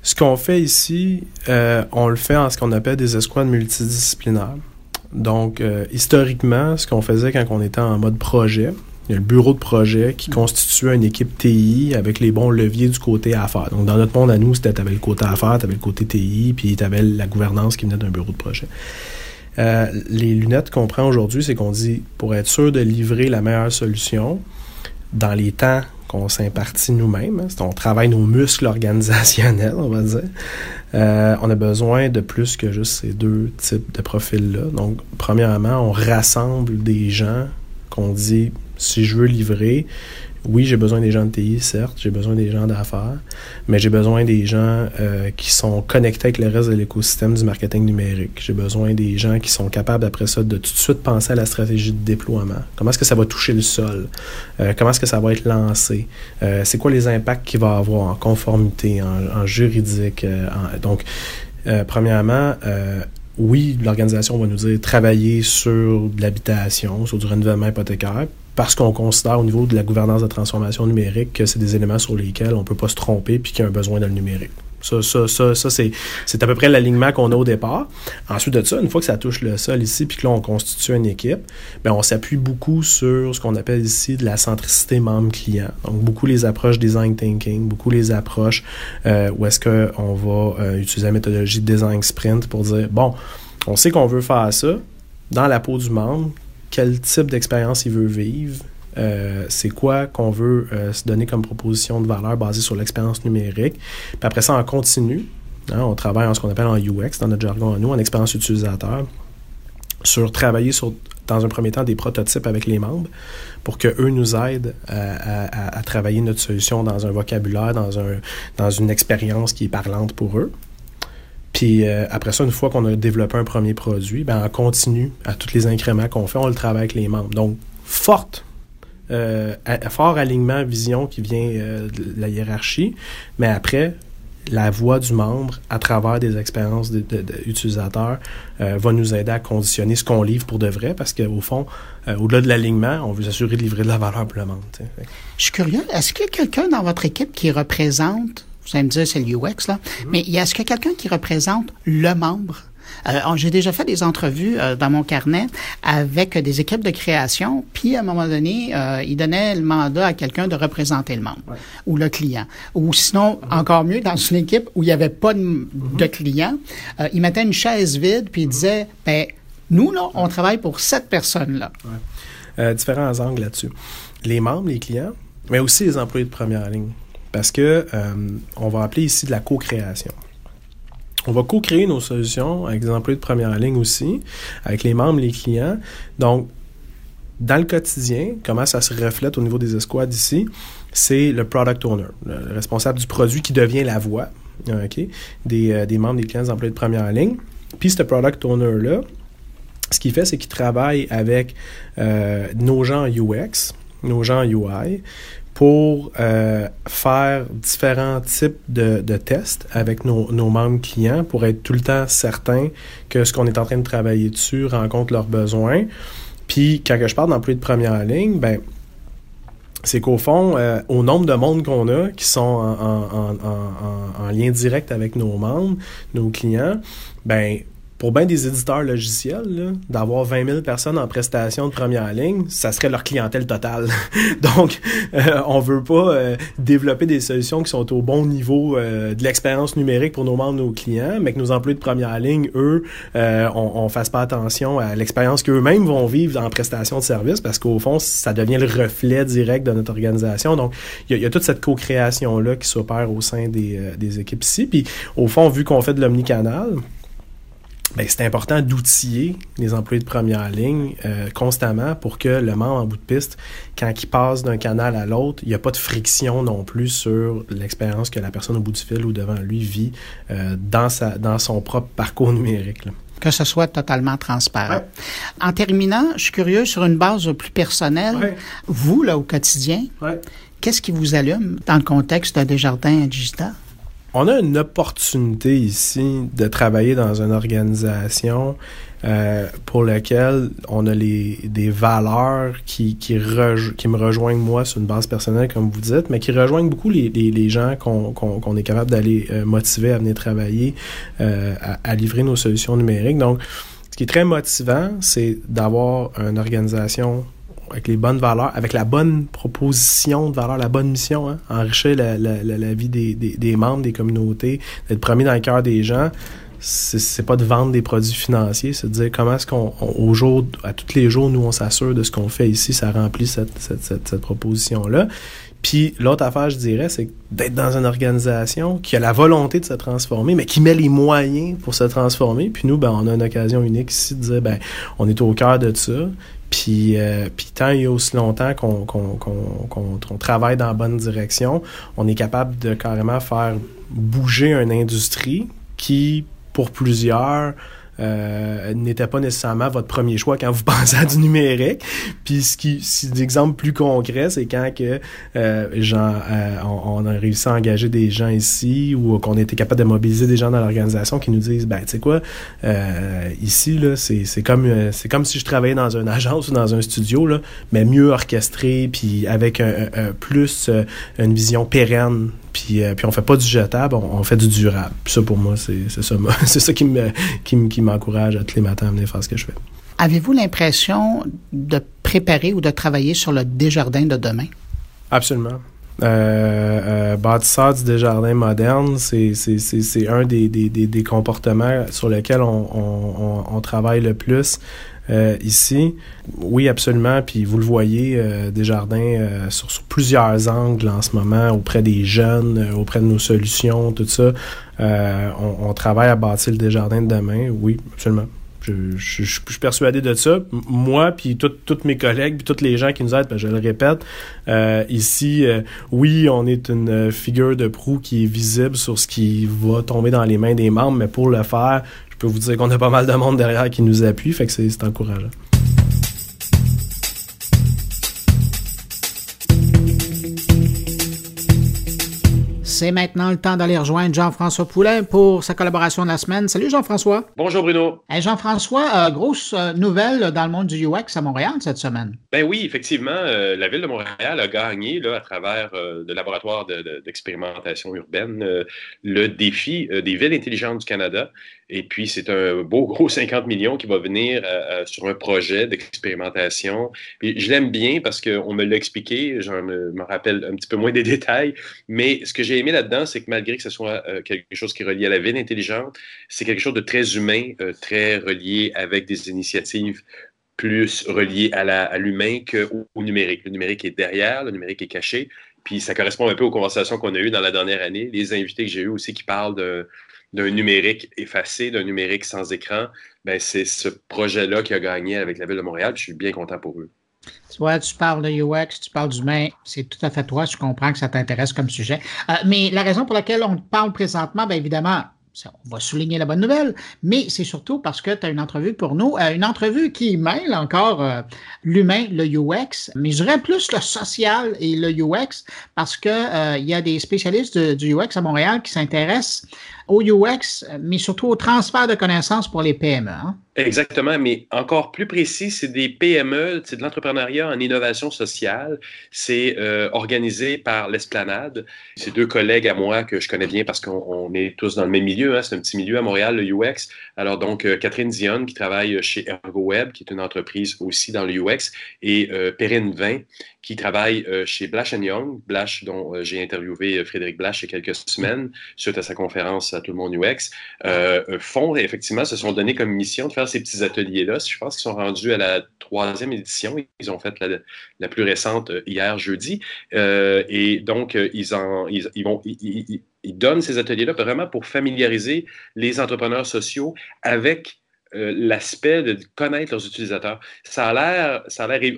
Ce qu'on fait ici, euh, on le fait en ce qu'on appelle des escouades multidisciplinaires. Donc, euh, historiquement, ce qu'on faisait quand on était en mode projet, il y a le bureau de projet qui constitue une équipe TI avec les bons leviers du côté affaires. Donc, dans notre monde à nous, c'était tu avais le côté affaires, tu avais le côté TI, puis tu avais la gouvernance qui venait d'un bureau de projet. Euh, les lunettes qu'on prend aujourd'hui, c'est qu'on dit, pour être sûr de livrer la meilleure solution, dans les temps qu'on s'impartit nous-mêmes, hein, on travaille nos muscles organisationnels, on va dire, euh, on a besoin de plus que juste ces deux types de profils-là. Donc, premièrement, on rassemble des gens qu'on dit si je veux livrer, oui, j'ai besoin des gens de TI, certes, j'ai besoin des gens d'affaires, mais j'ai besoin des gens euh, qui sont connectés avec le reste de l'écosystème du marketing numérique. J'ai besoin des gens qui sont capables, après ça, de tout de suite penser à la stratégie de déploiement. Comment est-ce que ça va toucher le sol? Euh, comment est-ce que ça va être lancé? Euh, c'est quoi les impacts qu'il va avoir en conformité, en, juridique? donc, premièrement, oui, l'organisation va nous dire travailler sur de l'habitation, sur du renouvellement hypothécaire, parce qu'on considère au niveau de la gouvernance de transformation numérique que c'est des éléments sur lesquels on ne peut pas se tromper puis qu'il y a un besoin dans le numérique. Ça, ça, ça, ça c'est, à peu près l'alignement qu'on a au départ. Ensuite de ça, une fois que ça touche le sol ici, puis que là, on constitue une équipe, bien, on s'appuie beaucoup sur ce qu'on appelle ici de la centricité membre-client. Donc, beaucoup les approches design thinking, beaucoup les approches euh, où est-ce qu'on va euh, utiliser la méthodologie de design sprint pour dire, bon, on sait qu'on veut faire ça dans la peau du membre, quel type d'expérience il veut vivre, euh, c'est quoi qu'on veut euh, se donner comme proposition de valeur basée sur l'expérience numérique. Puis après ça, on continue. Hein, on travaille en ce qu'on appelle en UX, dans notre jargon à nous, en expérience utilisateur, sur travailler dans un premier temps, des prototypes avec les membres pour qu'eux nous aident à, travailler notre solution dans un vocabulaire, dans une expérience qui est parlante pour eux. Puis euh, après ça, une fois qu'on a développé un premier produit, ben on continue à tous les incréments qu'on fait, on le travaille avec les membres. Donc, forte, euh, fort alignement, vision qui vient euh, de la hiérarchie, mais après, la voix du membre à travers des expériences d'utilisateurs euh, va nous aider à conditionner ce qu'on livre pour de vrai parce qu'au fond, euh, au-delà de l'alignement, on veut s'assurer de livrer de la valeur pour le membre. Je suis curieux, est-ce qu'il y a quelqu'un dans votre équipe qui représente, vous allez me dire c'est l'UX, là, mm-hmm. mais est-ce qu'il y a quelqu'un qui représente le membre? Euh, J'ai déjà fait des entrevues euh, dans mon carnet avec des équipes de création, puis à un moment donné, euh, ils donnaient le mandat à quelqu'un de représenter le membre ou le client. Ou sinon, mhm. encore mieux, dans une équipe où il n'y avait pas de, mhm. de client, euh, ils mettaient une chaise vide, puis ils disaient, ben, nous, là, on travaille pour cette personne-là. Différents angles là-dessus. Les membres, les clients, mais aussi les employés de première ligne. Parce que on va appeler ici de la co-création. On va co-créer nos solutions avec des employés de première ligne aussi, avec les membres, les clients. Donc, dans le quotidien, comment ça se reflète au niveau des escouades ici, c'est le product owner, le responsable du produit qui devient la voix ok, des, euh, des, membres, des clients, des employés de première ligne. Puis ce product owner-là, ce qu'il fait, c'est qu'il travaille avec euh, nos gens UX, nos gens UI, pour euh, faire différents types de, tests avec nos, membres clients pour être tout le temps certain que ce qu'on est en train de travailler dessus rencontre leurs besoins. Puis quand je parle d'employés de première ligne, ben c'est qu'au fond, euh, au nombre de monde qu'on a qui sont en, en, lien direct avec nos membres, nos clients, ben pour bien des éditeurs logiciels, d'avoir 20 000 personnes en prestation de première ligne, ça serait leur clientèle totale. Donc, euh, on veut pas euh, développer des solutions qui sont au bon niveau euh, de l'expérience numérique pour nos membres, nos clients, mais que nos employés de première ligne, eux, on, on fasse pas attention à l'expérience qu'eux-mêmes vont vivre en prestation de service, parce qu'au fond, ça devient le reflet direct de notre organisation. Donc, il y, a toute cette co-création-là qui s'opère au sein des, des équipes ici. Puis, au fond, vu qu'on fait de l'omnicanal, c'est important d'outiller les employés de première ligne euh, constamment pour que le membre en bout de piste, quand il passe d'un canal à l'autre, il n'y a pas de friction non plus sur l'expérience que la personne au bout du fil ou devant lui vit euh, dans, sa, dans son propre parcours numérique. que ce soit totalement transparent. En terminant, je suis curieux sur une base plus personnelle, vous, là, au quotidien, qu'est-ce qui vous allume dans le contexte de Desjardins Digital? On a une opportunité ici de travailler dans une organisation euh, pour laquelle on a les, des valeurs qui, me rejoignent moi sur une base personnelle, comme vous dites, mais qui rejoignent beaucoup les, gens qu'on est capable d'aller euh, motiver à venir travailler, euh, à, livrer nos solutions numériques. Donc, ce qui est très motivant, c'est d'avoir une organisation avec les bonnes valeurs, avec la bonne proposition de valeur, la bonne mission, hein, enrichir la, la, la, vie des, des, membres, des communautés, d'être premier dans le cœur des gens. C'est pas de vendre des produits financiers, c'est de dire comment est-ce qu'on, au jour, à tous les jours, nous, on s'assure de ce qu'on fait ici, ça remplit cette, cette, cette, cette proposition-là. Puis l'autre affaire, je dirais, c'est d'être dans une organisation qui a la volonté de se transformer, mais qui met les moyens pour se transformer. Puis nous, ben, on a une occasion unique ici de dire, ben, on est au cœur de ça. Puis, euh, puis tant a aussi longtemps qu'on qu'on travaille dans la bonne direction, on est capable de carrément faire bouger une industrie qui, pour plusieurs, euh, n'était pas nécessairement votre premier choix quand vous pensez à du numérique. Puis ce qui, si d'exemple plus concret, c'est quand que euh, gens, euh, on, a réussi à engager des gens ici ou qu'on était capable de mobiliser des gens dans l'organisation qui nous disent, ben tu sais quoi, euh, ici là, c'est c'est comme euh, c'est comme si je travaillais dans une agence ou dans un studio là, mais mieux orchestré puis avec un, un plus une vision pérenne puis, euh, puis on fait pas du jetable, on, fait du durable. Puis ça, pour moi, c'est ça, c'est ça qui me qui, m'encourage à tous les matins à venir faire ce que je fais. Avez-vous l'impression de préparer ou de travailler sur le Desjardins de demain? Absolument. Euh, euh, bâtisseur du Desjardins moderne, c'est un des, des, des, comportements sur lesquels on, on, on travaille le plus. Euh, ici. Oui, absolument. Puis vous le voyez, euh, Desjardins, euh, sur, plusieurs angles en ce moment, auprès des jeunes, euh, auprès de nos solutions, tout ça. On, on, travaille à bâtir le Desjardins de demain. Oui, absolument. Je, suis persuadé de ça. Moi, puis tous mes collègues, puis tous les gens qui nous aident, ben, je le répète, ici, oui, on est une figure de proue qui est visible sur ce qui va tomber dans les mains des membres, mais pour le faire, peux vous dire qu'on a pas mal de monde derrière qui nous appuie, fait que c'est encourageant. C'est maintenant le temps d'aller rejoindre Jean-François Poulain pour sa collaboration de la semaine. Salut Jean-François. Bonjour Bruno. Jean-François, euh, grosse euh, nouvelle dans le monde du UX à Montréal cette semaine. Ben oui, effectivement, euh, la ville de Montréal a gagné là, à travers le laboratoire d'expérimentation urbaine le défi des villes intelligentes du Canada. Et puis, c'est un beau gros 50 millions qui va venir euh, euh, sur un projet d'expérimentation. Je l'aime bien parce qu'on me l'a expliqué, je me, rappelle un petit peu moins des détails, mais ce que j'ai aimé là-dedans, c'est que malgré que ce soit euh, quelque chose qui est relié à la ville intelligente, c'est quelque chose de très humain, très relié avec des initiatives plus reliées à l'humain qu'au au numérique. Le numérique est derrière, le numérique est caché. Puis ça correspond un peu aux conversations qu'on a eues dans la dernière année. Les invités que j'ai eus aussi qui parlent de, d'un numérique effacé, d'un numérique sans écran, ben c'est ce projet-là qui a gagné avec la Ville de Montréal. je suis bien content pour eux. Tu vois, tu parles de UX, tu parles d'humain, c'est tout à fait toi, je comprends que ça t'intéresse comme sujet. Euh, mais la raison pour laquelle on parle présentement, bien évidemment, on va souligner la bonne nouvelle, mais c'est surtout parce que tu as une entrevue pour nous, euh, une entrevue qui mêle encore euh, l'humain, le UX, mais je dirais plus le social et le UX parce qu'il il y a des spécialistes du UX à Montréal qui s'intéressent au UX, mais surtout au transfert de connaissances pour les PME. Hein? Exactement, mais encore plus précis, c'est des PME, c'est de l'entrepreneuriat en innovation sociale. C'est euh, organisé par l'Esplanade. C'est deux collègues à moi que je connais bien parce qu'on est tous dans le même milieu. Hein. C'est un petit milieu à Montréal, le UX. Alors donc, euh, Catherine Dion, qui travaille chez ErgoWeb, qui est une entreprise aussi dans le UX, et euh, Perrine Vin, qui travaille euh, chez Blash Young, Blash dont euh, j'ai interviewé euh, Frédéric Blash il y a quelques semaines suite à sa conférence à tout le monde UX, font effectivement se sont donné comme mission de faire ces petits ateliers-là. Je pense qu'ils sont rendus à la troisième édition. Ils ont fait la, plus récente hier jeudi. et donc, ils, en, ils, vont, ils donnent ces ateliers-là vraiment pour familiariser les entrepreneurs sociaux avec euh, l'aspect de connaître leurs utilisateurs. Ça a l'air,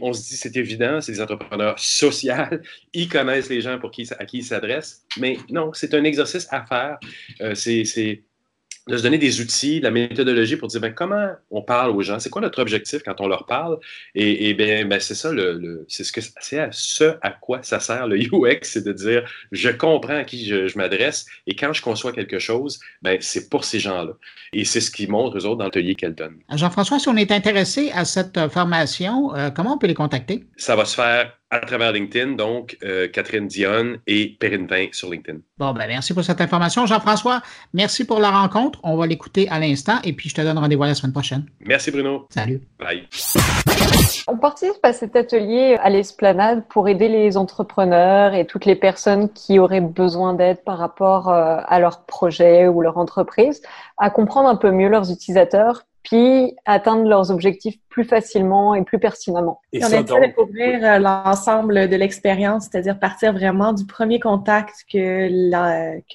on se dit c'est évident, c'est des entrepreneurs sociaux, ils connaissent les gens pour qui, à qui ils s'adressent, mais non, c'est un exercice à faire. Euh, c'est de se donner des outils, la méthodologie pour dire ben, comment on parle aux gens, c'est quoi notre objectif quand on leur parle? Et, et bien, ben, c'est ça, le, c'est ce, que, c'est à ce à quoi ça sert le UX, c'est de dire je comprends à qui je, m'adresse et quand je conçois quelque chose, ben, c'est pour ces gens-là. Et c'est ce qui montre aux autres dans l'atelier qu'elle donne. Jean-François, si on est intéressé à cette euh, formation, euh, comment on peut les contacter? Ça va se faire à travers LinkedIn, donc euh, Catherine Dionne et Perrine Vin sur LinkedIn. Bon, ben merci pour cette information. Jean-François, merci pour la rencontre. On va l'écouter à l'instant et puis je te donne rendez-vous la semaine prochaine. Merci Bruno. Salut. Bye. On participe à cet atelier à l'esplanade pour aider les entrepreneurs et toutes les personnes qui auraient besoin d'aide par rapport euh, à leur projet ou leur entreprise à comprendre un peu mieux leurs utilisateurs puis atteindre leurs objectifs plus facilement et plus pertinemment. Et on essaie de découvrir euh, l'ensemble de l'expérience, c'est-à-dire partir vraiment du premier contact que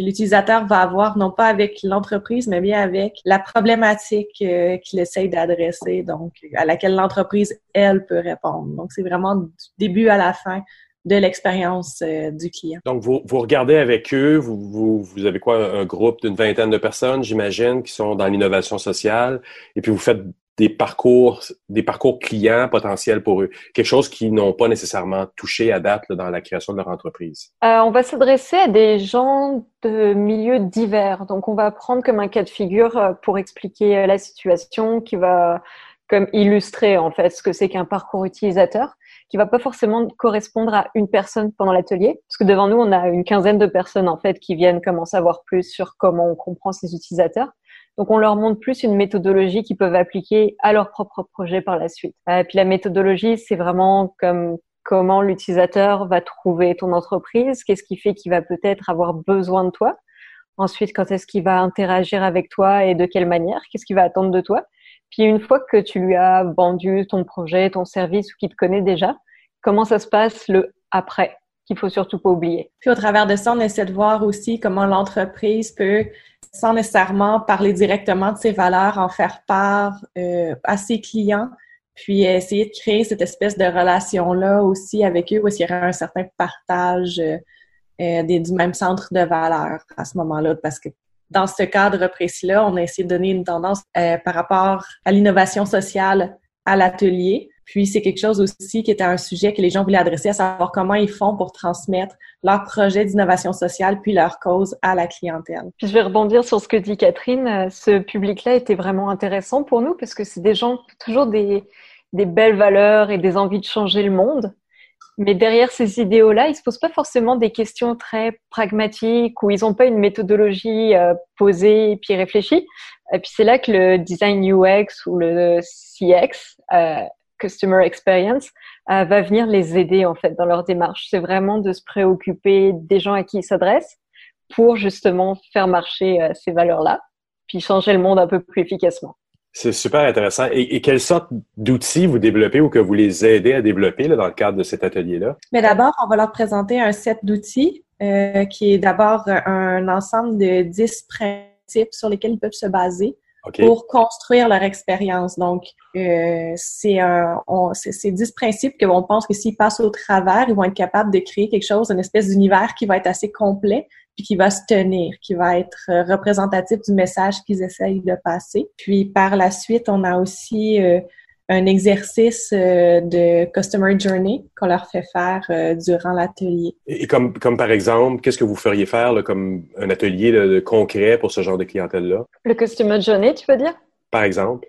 l'utilisateur va avoir, non pas avec l'entreprise, mais bien avec la problématique euh, qu'il essaye d'adresser, donc à laquelle l'entreprise, elle, peut répondre. Donc, c'est vraiment du début à la fin de l'expérience euh, du client. Donc, vous, vous regardez avec eux, vous, vous, vous avez quoi, un groupe d'une vingtaine de personnes, j'imagine, qui sont dans l'innovation sociale, et puis vous faites des parcours, des parcours clients potentiels pour eux, quelque chose qu'ils n'ont pas nécessairement touché à date dans la création de leur entreprise. Euh, on va s'adresser à des gens de milieux divers. Donc, on va prendre comme un cas de figure euh, pour expliquer la situation qui va comme illustrer en fait ce que c'est qu'un parcours utilisateur qui va pas forcément correspondre à une personne pendant l'atelier, parce que devant nous, on a une quinzaine de personnes en fait qui viennent comme en savoir plus sur comment on comprend ces utilisateurs. Donc, on leur montre plus une méthodologie qu'ils peuvent appliquer à leur propre projet par la suite. Et euh, puis, la méthodologie, c'est vraiment comme comment l'utilisateur va trouver ton entreprise, qu'est-ce qui fait qu'il va peut-être avoir besoin de toi. Ensuite, quand est-ce qu'il va interagir avec toi et de quelle manière, qu'est-ce qu'il va attendre de toi. Puis une fois que tu lui as vendu ton projet, ton service ou qu'il te connaît déjà, comment ça se passe le après qu'il faut surtout pas oublier? Puis au travers de ça, on essaie de voir aussi comment l'entreprise peut, sans nécessairement parler directement de ses valeurs, en faire part euh, à ses clients, puis essayer de créer cette espèce de relation-là aussi avec eux où est-ce qu'il y aurait un certain partage euh, euh, du même centre de valeurs à ce moment-là, parce que dans ce cadre précis-là, on a essayé de donner une tendance euh, par rapport à l'innovation sociale à l'atelier. Puis c'est quelque chose aussi qui était un sujet que les gens voulaient adresser, à savoir comment ils font pour transmettre leur projet d'innovation sociale puis leur cause à la clientèle. Puis je vais rebondir sur ce que dit Catherine. Ce public-là était vraiment intéressant pour nous parce que c'est des gens toujours des, des belles valeurs et des envies de changer le monde. Mais derrière ces idéaux-là, ils se posent pas forcément des questions très pragmatiques ou ils n'ont pas une méthodologie euh, posée et puis réfléchie. Et puis c'est là que le design UX ou le CX euh, Customer Experience euh, va venir les aider en fait dans leur démarche. C'est vraiment de se préoccuper des gens à qui ils s'adressent pour justement faire marcher euh, ces valeurs-là, puis changer le monde un peu plus efficacement. C'est super intéressant. Et, quelle sorte d'outils vous développez ou que vous les aidez à développer là, dans le cadre de cet atelier-là? Mais d'abord, on va leur présenter un set d'outils euh, qui est d'abord un ensemble de 10 principes sur lesquels ils peuvent se baser pour construire leur expérience. Donc, euh, c'est ces dix principes que on pense que s'ils passent au travers, ils vont être capables de créer quelque chose, une espèce d'univers qui va être assez complet, puis qui va se tenir, qui va être euh, représentatif du message qu'ils essayent de passer. Puis par la suite, on a aussi euh, un exercice euh, de Customer Journey qu'on leur fait faire euh, durant l'atelier. Et comme, comme par exemple, qu'est-ce que vous feriez faire là, comme un atelier de concret pour ce genre de clientèle-là? Le Customer Journey, tu veux dire? Par exemple.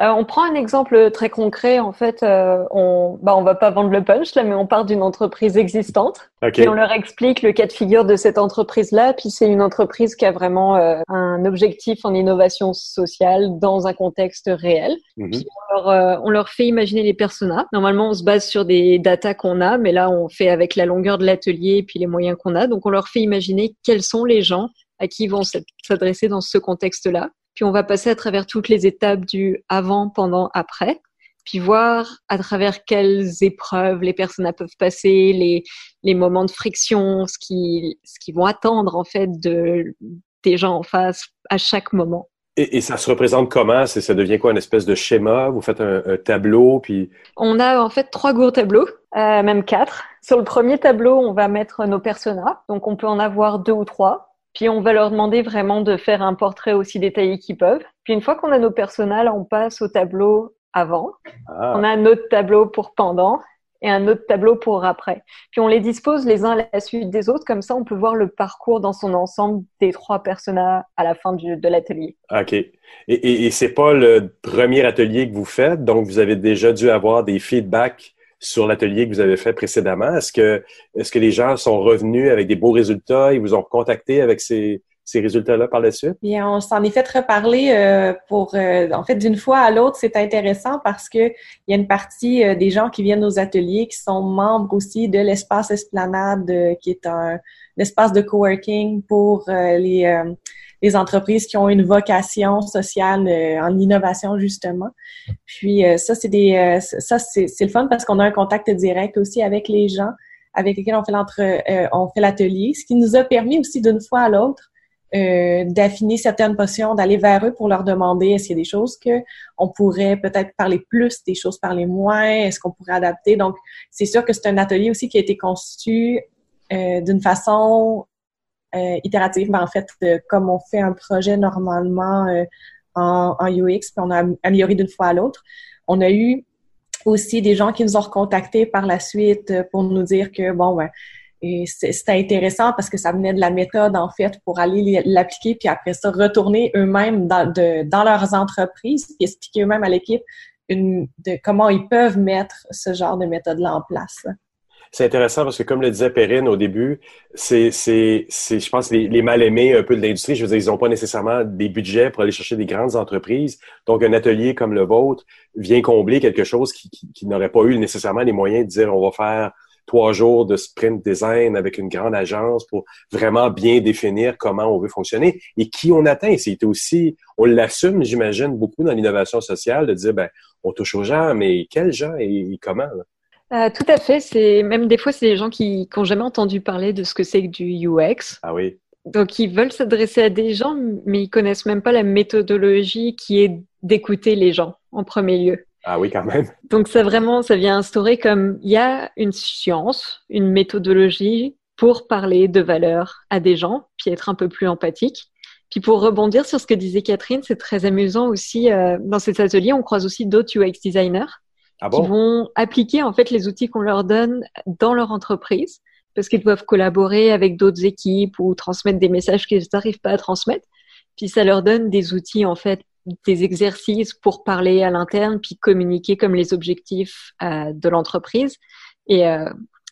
Euh, on prend un exemple très concret. En fait, euh, on, bah, on va pas vendre le punch là, mais on part d'une entreprise existante et on leur explique le cas de figure de cette entreprise-là. Puis c'est une entreprise qui a vraiment euh, un objectif en innovation sociale dans un contexte réel. Mhm. Puis on leur, on leur fait imaginer les personas. Normalement, on se base sur des datas qu'on a, mais là, on fait avec la longueur de l'atelier et puis les moyens qu'on a. Donc, on leur fait imaginer quels sont les gens à qui ils vont s'adresser dans ce contexte-là. Puis on va passer à travers toutes les étapes du avant, pendant, après, puis voir à travers quelles épreuves les personnes peuvent passer, les, les moments de friction, ce qui, ce qu'ils vont attendre en fait de, des gens en face à chaque moment. Et, et ça se représente comment? Ça devient quoi, une espèce de schéma? Vous faites un, un tableau, puis... On a en fait trois gros tableaux, euh, même quatre. Sur le premier tableau, on va mettre nos personas. Donc on peut en avoir deux ou trois. Puis on va leur demander vraiment de faire un portrait aussi détaillé qu'ils peuvent. Puis une fois qu'on a nos personnages, on passe au tableau avant. Ah. On a un autre tableau pour pendant et un autre tableau pour après. Puis on les dispose les uns à la suite des autres, comme ça on peut voir le parcours dans son ensemble des trois personnages à la fin de l'atelier. OK. Et, et, et c'est pas le premier atelier que vous faites, donc vous avez déjà dû avoir des feedbacks sur l'atelier que vous avez fait précédemment? Est-ce que, est-ce que les gens sont revenus avec des beaux résultats? Ils vous ont contacté avec ces, ces résultats-là par la suite? Bien, on s'en est fait reparler euh, pour, euh, en fait, d'une fois à l'autre, c'est intéressant parce que il y a une partie euh, des gens qui viennent aux ateliers qui sont membres aussi de l'espace Esplanade, qui est un, un espace de coworking pour les les entreprises qui ont une vocation sociale euh, en innovation justement. Puis euh, ça c'est des euh, ça c'est le fun parce qu'on a un contact direct aussi avec les gens avec lesquels on fait l'entre on fait l'atelier, ce qui nous a permis aussi d'une fois à l'autre d'affiner certaines potions, d'aller vers eux pour leur demander est-ce qu'il y a des choses que on pourrait peut-être parler plus, des choses parler moins, est-ce qu'on pourrait adapter? Donc, c'est sûr que c'est un atelier aussi qui a été conçu d'une façon euh, itérative, mais en fait, euh, comme on fait un projet normalement euh, en, UX, puis on a amélioré d'une fois à l'autre, on a eu aussi des gens qui nous ont recontactés par la suite pour nous dire que, bon, ben, c'était intéressant parce que ça venait de la méthode, en fait, pour aller l'appliquer, puis après ça, retourner eux-mêmes dans, leurs entreprises, expliquer eux-mêmes à l'équipe de comment ils peuvent mettre ce genre de méthode-là en place c'est intéressant parce que, comme le disait Perrine au début, c'est, c'est, c'est je pense, les, mal-aimés un peu de l'industrie. Je veux dire, ils n'ont pas nécessairement des budgets pour aller chercher des grandes entreprises. Donc, un atelier comme le vôtre vient combler quelque chose qui, qui, n'aurait pas eu nécessairement les moyens de dire on va faire trois jours de sprint design avec une grande agence pour vraiment bien définir comment on veut fonctionner et qui on atteint. C'était aussi, on l'assume, j'imagine, beaucoup dans l'innovation sociale de dire, ben, on touche aux gens, mais quels gens et, comment? Euh, tout à fait. C'est même des fois, c'est des gens qui n'ont jamais entendu parler de ce que c'est que du UX. Ah oui. Donc, ils veulent s'adresser à des gens, mais ils connaissent même pas la méthodologie qui est d'écouter les gens en premier lieu. Ah oui, quand même. Donc, ça vraiment, ça vient instaurer comme il y a une science, une méthodologie pour parler de valeurs à des gens, puis être un peu plus empathique. Puis pour rebondir sur ce que disait Catherine, c'est très amusant aussi. Euh, dans cet atelier, on croise aussi d'autres UX designers ah qui vont appliquer en fait les outils qu'on leur donne dans leur entreprise parce qu'ils doivent collaborer avec d'autres équipes ou transmettre des messages qu'ils n'arrivent pas à transmettre. Puis ça leur donne des outils en fait, des exercices pour parler à l'interne, puis communiquer comme les objectifs euh, de l'entreprise et euh,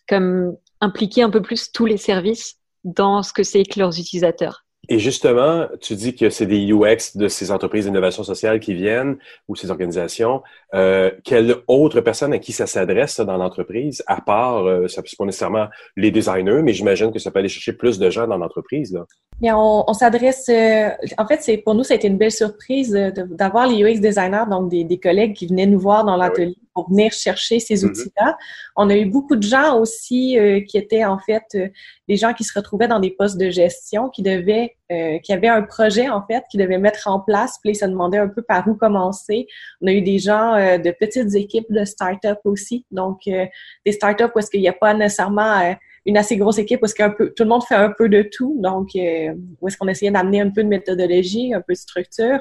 comme impliquer un peu plus tous les services dans ce que c'est que leurs utilisateurs. Et justement, tu dis que c'est des UX de ces entreprises d'innovation sociale qui viennent ou ces organisations. Euh, quelle autre personne à qui ça s'adresse dans l'entreprise, à part, euh, ça peut pas nécessairement les designers, mais j'imagine que ça peut aller chercher plus de gens dans l'entreprise. Bien, on, on s'adresse. Euh, en fait, c'est pour nous, ça a été une belle surprise d'avoir les UX designers, donc des, des, collègues qui venaient nous voir dans ah l'atelier pour venir chercher ces mm-hmm. outils-là. On a eu beaucoup de gens aussi euh, qui étaient en fait euh, des gens qui se retrouvaient dans des postes de gestion, qui devaient, euh, qui avaient un projet en fait, qui devaient mettre en place. Puis ils se demandaient un peu par où commencer. On a eu des gens de petites équipes de start-up aussi, donc des start-up où est-ce qu'il n'y a pas nécessairement une assez grosse équipe est-ce peu tout le monde fait un peu de tout, donc où est-ce qu'on essayait d'amener un peu de méthodologie, un peu de structure.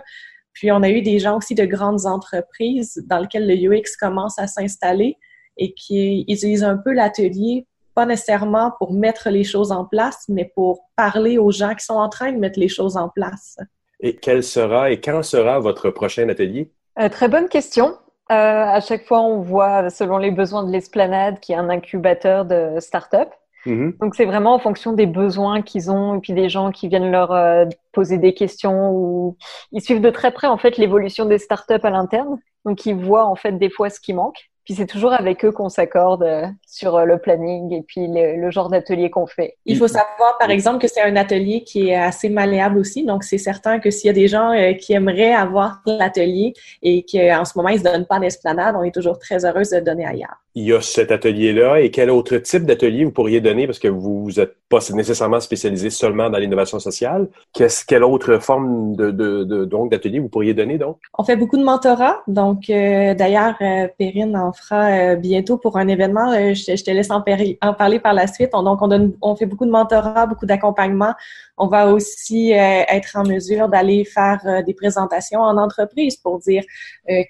Puis on a eu des gens aussi de grandes entreprises dans lesquelles le UX commence à s'installer et qui utilisent un peu l'atelier, pas nécessairement pour mettre les choses en place, mais pour parler aux gens qui sont en train de mettre les choses en place. Et quel sera et quand sera votre prochain atelier? Euh, très bonne question. Euh, à chaque fois, on voit, selon les besoins de l'esplanade, qui est un incubateur de start-up. Mhm. Donc c'est vraiment en fonction des besoins qu'ils ont et puis des gens qui viennent leur euh, poser des questions ou ils suivent de très près en fait l'évolution des startups à l'interne. Donc ils voient en fait des fois ce qui manque. Puis c'est toujours avec eux qu'on s'accorde euh, sur euh, le planning et puis le, genre d'atelier qu'on fait. Il faut savoir, par exemple, que c'est un atelier qui est assez malléable aussi. Donc, c'est certain que s'il y a des gens euh, qui aimeraient avoir l'atelier et qu'en ce moment, ils ne se donnent pas d'esplanade, on est toujours très heureuse de donner ailleurs. Il y a cet atelier-là. Et quel autre type d'atelier vous pourriez donner? Parce que vous n'êtes pas nécessairement spécialisé seulement dans l'innovation sociale. Qu'est-ce, quelle autre forme de, de, de donc d'atelier vous pourriez donner, donc? On fait beaucoup de mentorat. Donc, d'ailleurs, Perrine en fera euh, bientôt pour un événement. Euh, je, te laisse en, parler par la suite. On, donc, on, on fait beaucoup de mentorat, beaucoup d'accompagnement. On va aussi euh, être en mesure d'aller faire des présentations en entreprise pour dire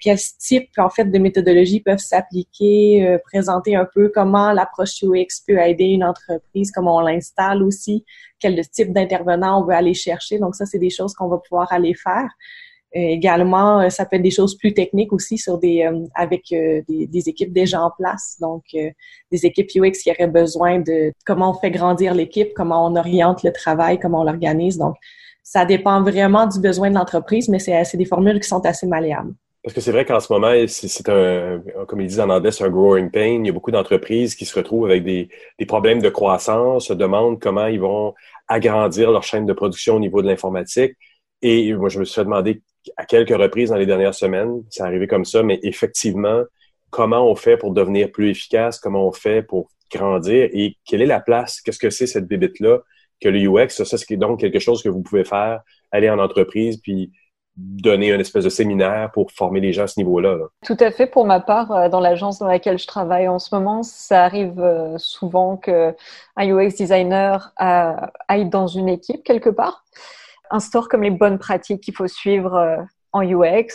quel type en fait de méthodologies peuvent s'appliquer, présenter un peu comment l'approche UX peut aider une entreprise, comment on l'installe aussi, quel type d'intervenant on veut aller chercher. Donc ça, c'est des choses qu'on va pouvoir aller faire. Euh, également, euh, ça peut être des choses plus techniques aussi sur des euh, avec des, équipes déjà en place. Donc, des équipes UX qui auraient besoin de comment on fait grandir l'équipe, comment on oriente le travail, comment on l'organise. Donc, ça dépend vraiment du besoin de l'entreprise, mais c'est des formules qui sont assez malléables. Parce que c'est vrai qu'en ce moment, c'est un, comme ils disent en anglais, c'est un growing pain. Il y a beaucoup d'entreprises qui se retrouvent avec des, des, problèmes de croissance, se demandent comment ils vont agrandir leur chaîne de production au niveau de l'informatique. Et moi, je me suis fait demander à quelques reprises dans les dernières semaines, c'est arrivé comme ça, mais effectivement, comment on fait pour devenir plus efficace, comment on fait pour grandir? Et quelle est la place, qu'est-ce que c'est cette bébête-là que le UX, ça, c'est donc quelque chose que vous pouvez faire, aller en entreprise, puis donner une espèce de séminaire pour former les gens à ce niveau-là. Tout à fait. Pour ma part, euh, dans l'agence dans laquelle je travaille en ce moment, ça arrive euh, souvent qu'un UX designer euh, aille dans une équipe quelque part instaure comme les bonnes pratiques qu'il faut suivre euh, en UX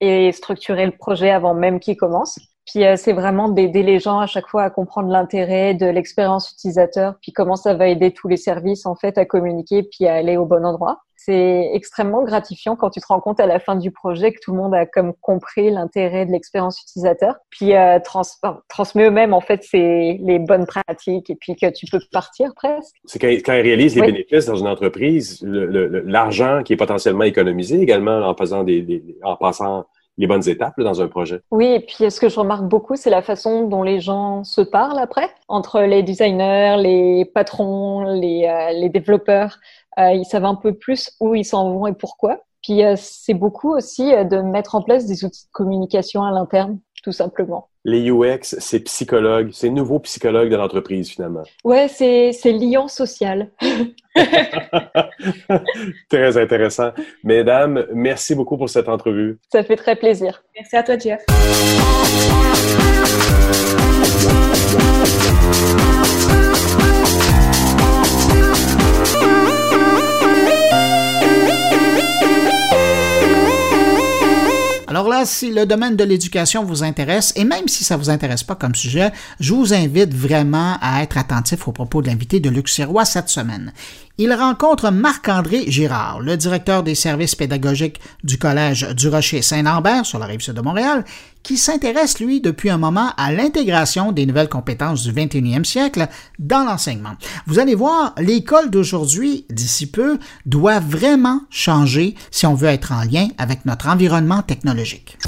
et structurer le projet avant même qu'il commence. Puis euh, c'est vraiment d'aider les gens à chaque fois à comprendre l'intérêt de l'expérience utilisateur, puis comment ça va aider tous les services en fait à communiquer puis à aller au bon endroit. C'est extrêmement gratifiant quand tu te rends compte à la fin du projet que tout le monde a comme compris l'intérêt de l'expérience utilisateur, puis euh, trans transmet eux-mêmes en fait c'est les bonnes pratiques et puis que tu peux partir presque. C'est quand, quand, ils réalisent les bénéfices dans une entreprise, l'argent qui est potentiellement économisé également en faisant des, en passant les bonnes étapes dans un projet? Oui, et puis ce que je remarque beaucoup, c'est la façon dont les gens se parlent après, entre les designers, les patrons, les, euh, les développeurs. Euh, ils savent un peu plus où ils s'en vont et pourquoi. Puis euh, c'est beaucoup aussi euh, de mettre en place des outils de communication à l'interne, tout simplement. Les UX, c'est psychologue, c'est nouveau psychologue de l'entreprise finalement. Ouais, c'est c'est liant social. très intéressant. Mesdames, merci beaucoup pour cette entrevue. Ça fait très plaisir. Merci à toi, Jeff. Alors là, si le domaine de l'éducation vous intéresse, et même si ça vous intéresse pas comme sujet, je vous invite vraiment à être attentif aux propos de l'invité de Luc cette semaine. Il rencontre Marc-André Girard, le directeur des services pédagogiques du Collège du Rocher Saint-Lambert sur la rive sud de Montréal, qui s'intéresse, lui, depuis un moment à l'intégration des nouvelles compétences du 21e siècle dans l'enseignement. Vous allez voir, l'école d'aujourd'hui, d'ici peu, doit vraiment changer si on veut être en lien avec notre environnement technologique.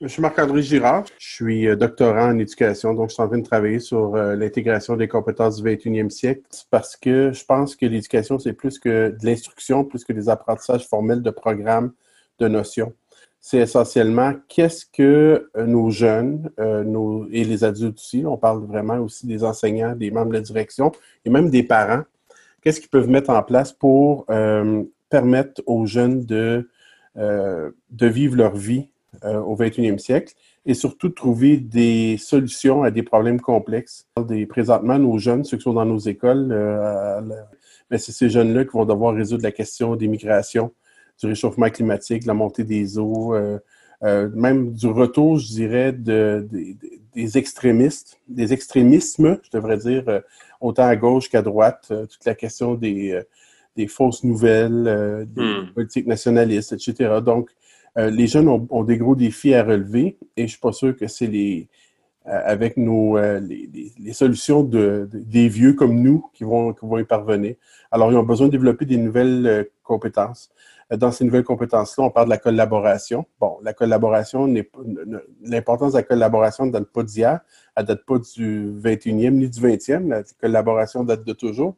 Je suis Marc-André Girard. Je suis euh, doctorant en éducation, donc je suis en train de travailler sur euh, l'intégration des compétences du 21e siècle parce que je pense que l'éducation, c'est plus que de l'instruction, plus que des apprentissages formels de programmes, de notions c'est essentiellement qu'est-ce que euh, nos jeunes nos, et les adultes aussi, on parle vraiment aussi des enseignants, des membres de la direction et même des parents, qu'est-ce qu'ils peuvent mettre en place pour permettre aux jeunes de, de vivre leur vie au 21e siècle et surtout trouver des solutions à des problèmes complexes. Des, présentement, nos jeunes, ceux qui sont dans nos écoles, ben, c'est ces jeunes-là qui vont devoir résoudre la question des migrations, du réchauffement climatique, la montée des eaux, euh, euh, même du retour, je dirais, de, des extrémistes, des extrémismes, je devrais dire, euh, autant à gauche qu'à droite, toute la question des, des fausses nouvelles, des hmm. politiques nationalistes, etc. Donc, les jeunes ont, des gros défis à relever et je ne suis pas sûr que c'est les avec nos, les, les, solutions de, des vieux comme nous qui vont, qui vont y parvenir. Alors, ils ont besoin de développer des nouvelles compétences dans ces nouvelles compétences-là, on parle de la collaboration. Bon, la collaboration n'est l'importance de la collaboration ne date pas d'hier, elle ne date pas du 21e ni du 20e. La collaboration date de toujours.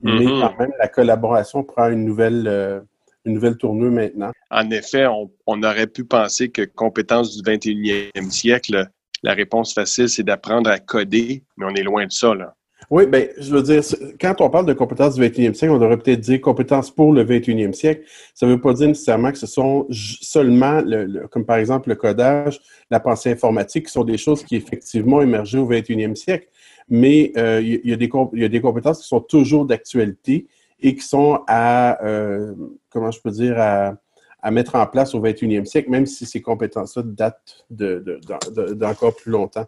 Mais mm-hmm. quand même, la collaboration prend une nouvelle, euh, une nouvelle tournure maintenant. En effet, on, on, aurait pu penser que compétences du 21e siècle, la réponse facile, c'est d'apprendre à coder, mais on est loin de ça. Là. Oui, bien, je veux dire, quand on parle de compétences du 21e siècle, on devrait peut-être dire compétences pour le 21e siècle. Ça ne veut pas dire nécessairement que ce sont seulement, le, comme par exemple le codage, la pensée informatique, qui sont des choses qui effectivement émergé au 21e siècle. Mais euh, il, y a des, il y a des compétences qui sont toujours d'actualité et qui sont à, euh, comment je peux dire, à, à, mettre en place au 21e siècle, même si ces compétences-là datent d'encore de, de, plus longtemps.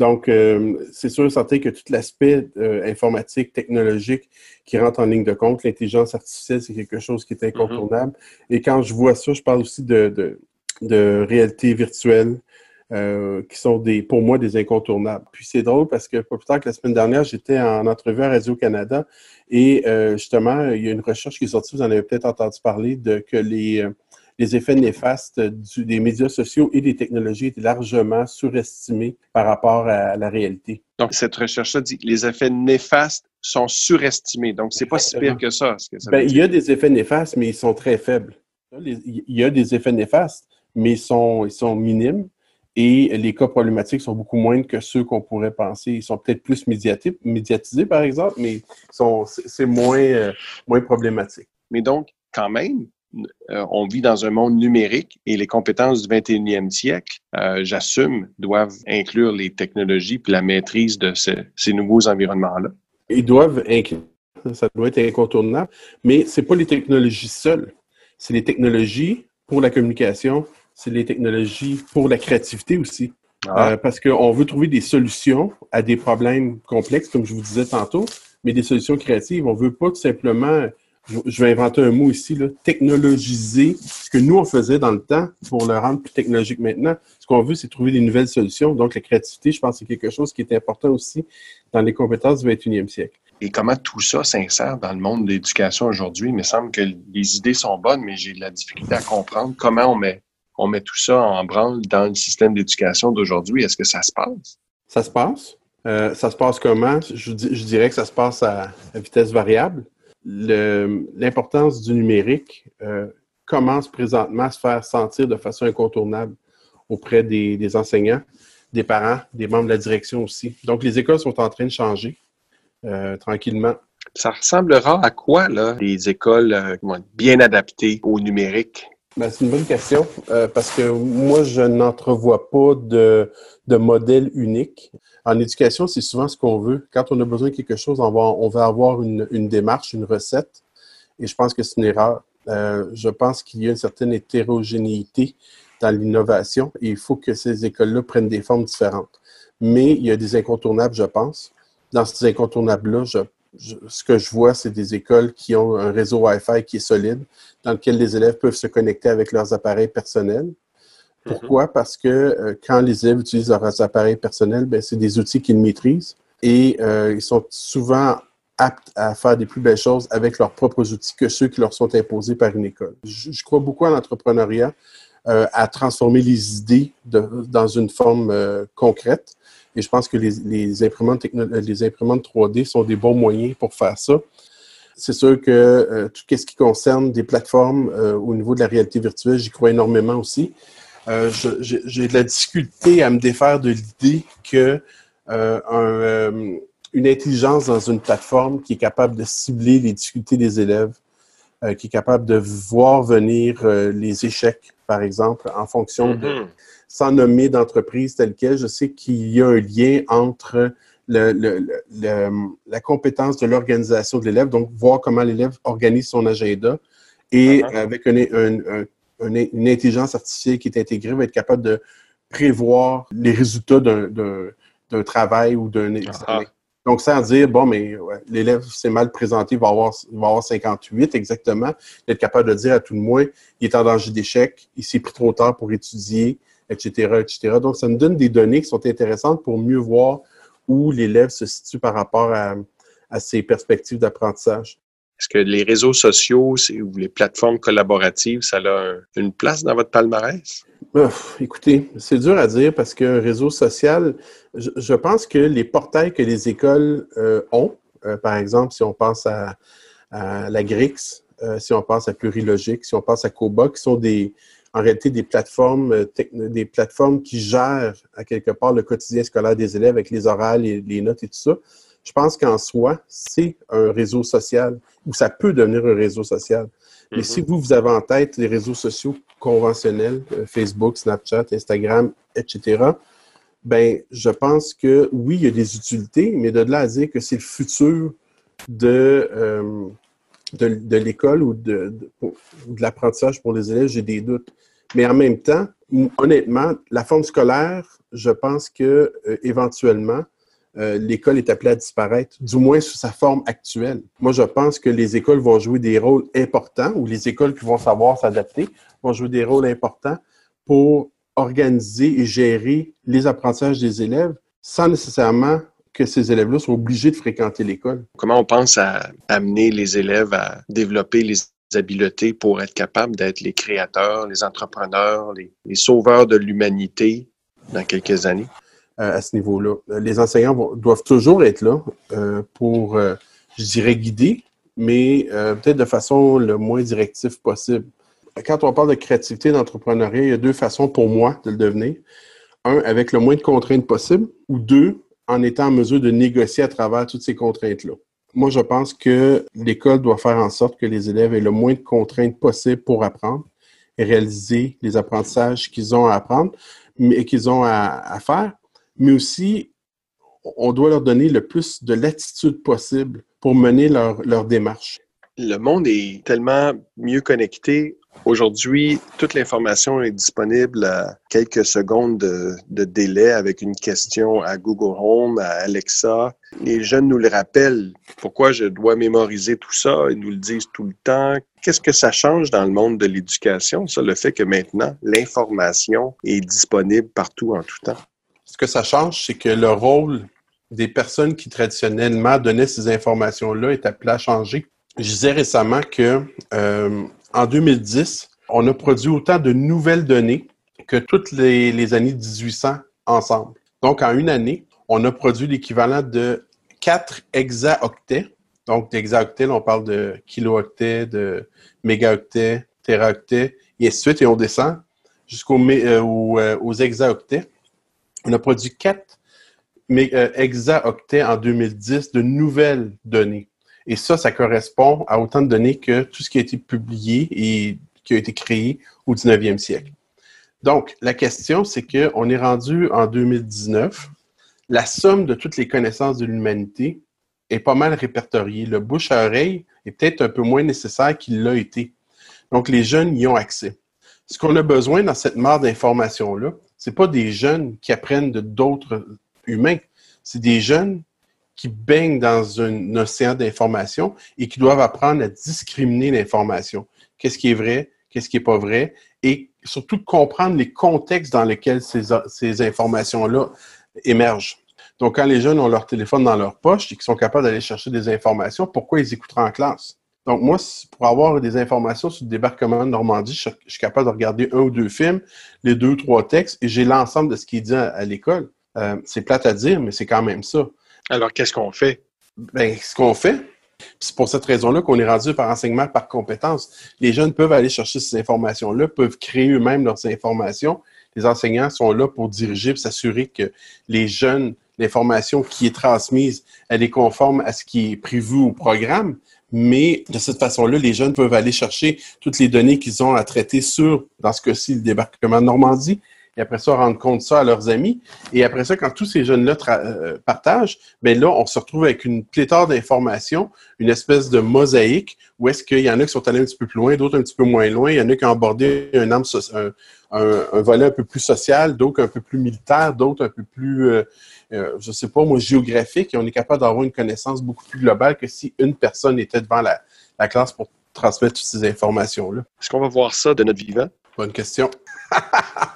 Donc, euh, c'est sûr et certain que tout l'aspect euh, informatique, technologique qui rentre en ligne de compte, l'intelligence artificielle, c'est quelque chose qui est incontournable. Mm-hmm. Et quand je vois ça, je parle aussi de, réalité virtuelle, euh, qui sont des, pour moi des incontournables. Puis c'est drôle parce que pas plus tard que la semaine dernière, j'étais en entrevue à Radio-Canada et justement, il y a une recherche qui est sortie, vous en avez peut-être entendu parler, de que les les effets néfastes des médias sociaux et des technologies étaient largement surestimés par rapport à la réalité. Donc, cette recherche-là dit que les effets néfastes sont surestimés. Donc, c'est pas si pire que ça. Ben, il y a des effets néfastes, mais ils sont très faibles. Il y a des effets néfastes, mais ils sont, ils sont minimes. Et les cas problématiques sont beaucoup moins que ceux qu'on pourrait penser. Ils sont peut-être plus médiatisés, par exemple, mais c'est moins, euh, moins problématique. Mais donc, quand même, euh, on vit dans un monde numérique et les compétences du 21e siècle, euh, j'assume, doivent inclure les technologies et la maîtrise de ces nouveaux environnements-là. Ils doivent inclure, ça doit être incontournable, mais ce n'est pas les technologies seules. C'est les technologies pour la communication, c'est les technologies pour la créativité aussi. Ah. Euh, parce qu'on veut trouver des solutions à des problèmes complexes, comme je vous disais tantôt, mais des solutions créatives. On ne veut pas tout simplement je vais inventer un mot ici, là, technologiser ce que nous, on faisait dans le temps pour le rendre plus technologique maintenant. Ce qu'on veut, c'est trouver des nouvelles solutions. Donc, la créativité, je pense, c'est quelque chose qui est important aussi dans les compétences du 21e siècle. Et comment tout ça s'insère dans le monde de l'éducation aujourd'hui? Il me semble que les idées sont bonnes, mais j'ai de la difficulté à comprendre comment on met, on met tout ça en branle dans le système d'éducation d'aujourd'hui. Est-ce que ça se passe? Ça se passe. Euh, ça se passe comment? Je, je, dirais que ça se passe à vitesse variable l'importance du numérique euh, commence présentement à se faire sentir de façon incontournable auprès des, enseignants, des parents, des membres de la direction aussi. Donc, les écoles sont en train de changer euh, tranquillement. Ça ressemblera à quoi, là, les écoles euh, bien adaptées au numérique? Ben, c'est une bonne question parce que moi, je n'entrevois pas de, de modèle unique. En éducation, c'est souvent ce qu'on veut. Quand on a besoin de quelque chose, on va, on va avoir une, une démarche, une recette. Et je pense que c'est une erreur. Euh, je pense qu'il y a une certaine hétérogénéité dans l'innovation et il faut que ces écoles-là prennent des formes différentes. Mais il y a des incontournables, je pense. Dans ces incontournables-là, ce que je vois, c'est des écoles qui ont un réseau Wi-Fi qui est solide, dans lequel les élèves peuvent se connecter avec leurs appareils personnels. Pourquoi? Mm-hmm. Parce que euh, quand les élèves utilisent leurs appareils personnels, ben, c'est des outils qu'ils maîtrisent et euh, ils sont souvent aptes à faire des plus belles choses avec leurs propres outils que ceux qui leur sont imposés par une école. Je, crois beaucoup à l'entrepreneuriat, euh, à transformer les idées dans une forme concrète. Et je pense que les, imprimantes les imprimantes 3D sont des bons moyens pour faire ça. C'est sûr que tout ce qui concerne des plateformes au niveau de la réalité virtuelle, j'y crois énormément aussi. J'ai de la difficulté à me défaire de l'idée que un, une intelligence dans une plateforme qui est capable de cibler les difficultés des élèves, euh, qui est capable de voir venir euh, les échecs, par exemple, en fonction de, mm-hmm. Sans nommer d'entreprise telle quelle, je sais qu'il y a un lien entre le, le, la compétence de l'organisation de l'élève, donc voir comment l'élève organise son agenda, et uh-huh. avec une, une, intelligence artificielle qui est intégrée, va être capable de prévoir les résultats d'un travail ou d'un uh-huh. examen. Donc, sans dire, bon, mais l'élève s'est mal présenté, il va avoir, va avoir 58 exactement, d'être capable de dire à tout le moins, il est en danger d'échec, il s'est pris trop tard pour étudier, etc., etc. Donc, ça nous donne des données qui sont intéressantes pour mieux voir où l'élève se situe par rapport à, à ses perspectives d'apprentissage. Est-ce que les réseaux sociaux ou les plateformes collaboratives, ça a une place dans votre palmarès? écoutez, c'est dur à dire parce qu'un réseau social, je, pense que les portails que les écoles euh, ont, euh, par exemple, si on pense à, la GRIX, euh, si on pense à Plurilogique, si on pense à COBA, qui sont des, en réalité des plateformes, des plateformes qui gèrent à quelque part le quotidien scolaire des élèves avec les orales, et les notes et tout ça. Je pense qu'en soi, c'est un réseau social ou ça peut devenir un réseau social. Mais mm-hmm. si vous, vous avez en tête les réseaux sociaux conventionnels, euh, Facebook, Snapchat, Instagram, etc., ben, je pense que oui, il y a des utilités, mais de là à dire que c'est le futur de, euh, de, l'école ou de, l'apprentissage pour les élèves, j'ai des doutes. Mais en même temps, honnêtement, la forme scolaire, je pense que euh, éventuellement, euh, l'école est appelée à disparaître, du moins sous sa forme actuelle. Moi, je pense que les écoles vont jouer des rôles importants, ou les écoles qui vont savoir s'adapter vont jouer des rôles importants pour organiser et gérer les apprentissages des élèves sans nécessairement que ces élèves-là soient obligés de fréquenter l'école. Comment on pense à amener les élèves à développer les habiletés pour être capables d'être les créateurs, les entrepreneurs, les sauveurs de l'humanité dans quelques années? Euh, à ce niveau-là. Les enseignants doivent toujours être là euh, pour, euh, je dirais, guider, mais peut-être de façon le moins directive possible. Quand on parle de créativité, d'entrepreneuriat, il y a deux façons pour moi de le devenir. Un, avec le moins de contraintes possible, ou deux, en étant en mesure de négocier à travers toutes ces contraintes-là. Moi, je pense que l'école doit faire en sorte que les élèves aient le moins de contraintes possible pour apprendre et réaliser les apprentissages qu'ils ont à apprendre, mais qu'ils ont à faire, mais aussi, on doit leur donner le plus de latitude possible pour mener leur, leur démarche. Le monde est tellement mieux connecté. Aujourd'hui, toute l'information est disponible à quelques secondes de, délai avec une question à Google Home, à Alexa. Les jeunes nous le rappellent. Pourquoi je dois mémoriser tout ça? Ils nous le disent tout le temps. Qu'est-ce que ça change dans le monde de l'éducation, ça, le fait que maintenant, l'information est disponible partout en tout temps? Ce que ça change, c'est que le rôle des personnes qui traditionnellement donnaient ces informations-là est appelé à changer. Je disais récemment que euh, en 2010, on a produit autant de nouvelles données que toutes les, années 1800 ensemble. Donc, en une année, on a produit l'équivalent de 4 hexaoctets. Donc, d'hexaoctets, on parle de kilooctets, de mégaoctets, téraoctets, et ainsi de suite, et on descend jusqu'aux euh, euh, hexaoctets. On a produit 4 euh, hexaoctets en 2010 de nouvelles données. Et ça, ça correspond à autant de données que tout ce qui a été publié et qui a été créé au 19e siècle. Donc, la question, c'est qu'on est rendu en 2019. La somme de toutes les connaissances de l'humanité est pas mal répertoriée. Le bouche à oreille est peut-être un peu moins nécessaire qu'il l'a été. Donc, les jeunes y ont accès. Ce qu'on a besoin dans cette mare d'informations-là, c'est pas des jeunes qui apprennent de d'autres humains. C'est des jeunes qui baignent dans un océan d'informations et qui doivent apprendre à discriminer l'information. Qu'est-ce qui est vrai, qu'est-ce qui n'est pas vrai, et surtout comprendre les contextes dans lesquels ces, ces informations-là émergent. Donc, quand les jeunes ont leur téléphone dans leur poche et qu'ils sont capables d'aller chercher des informations, pourquoi ils écouteraient en classe? Donc, moi, pour avoir des informations sur le débarquement de Normandie, je, suis capable de regarder un ou deux films, les deux, ou trois textes, et j'ai l'ensemble de ce qui est dit à, l'école. Euh, c'est plate à dire, mais c'est quand même ça. Alors, qu'est-ce qu'on fait? Ben, ce qu'on fait, c'est pour cette raison-là qu'on est rendu par enseignement par compétence. Les jeunes peuvent aller chercher ces informations-là, peuvent créer eux-mêmes leurs informations. Les enseignants sont là pour diriger, pour s'assurer que les jeunes, l'information qui est transmise, elle est conforme à ce qui est prévu au programme. Mais de cette façon-là, les jeunes peuvent aller chercher toutes les données qu'ils ont à traiter sur, dans ce cas-ci, le débarquement de Normandie, et après ça, rendre compte ça à leurs amis. Et après ça, quand tous ces jeunes-là euh, partagent, ben là, on se retrouve avec une pléthore d'informations, une espèce de mosaïque, où est-ce qu'il y en a qui sont allés un petit peu plus loin, d'autres un petit peu moins loin, il y en a qui ont abordé un, un, un, volet un peu plus social, d'autres un peu plus militaire, d'autres un peu plus, euh, euh, je sais pas, moi, géographique, et on est capable d'avoir une connaissance beaucoup plus globale que si une personne était devant la, la classe pour transmettre toutes ces informations-là. Est-ce qu'on va voir ça de notre vivant? Bonne question.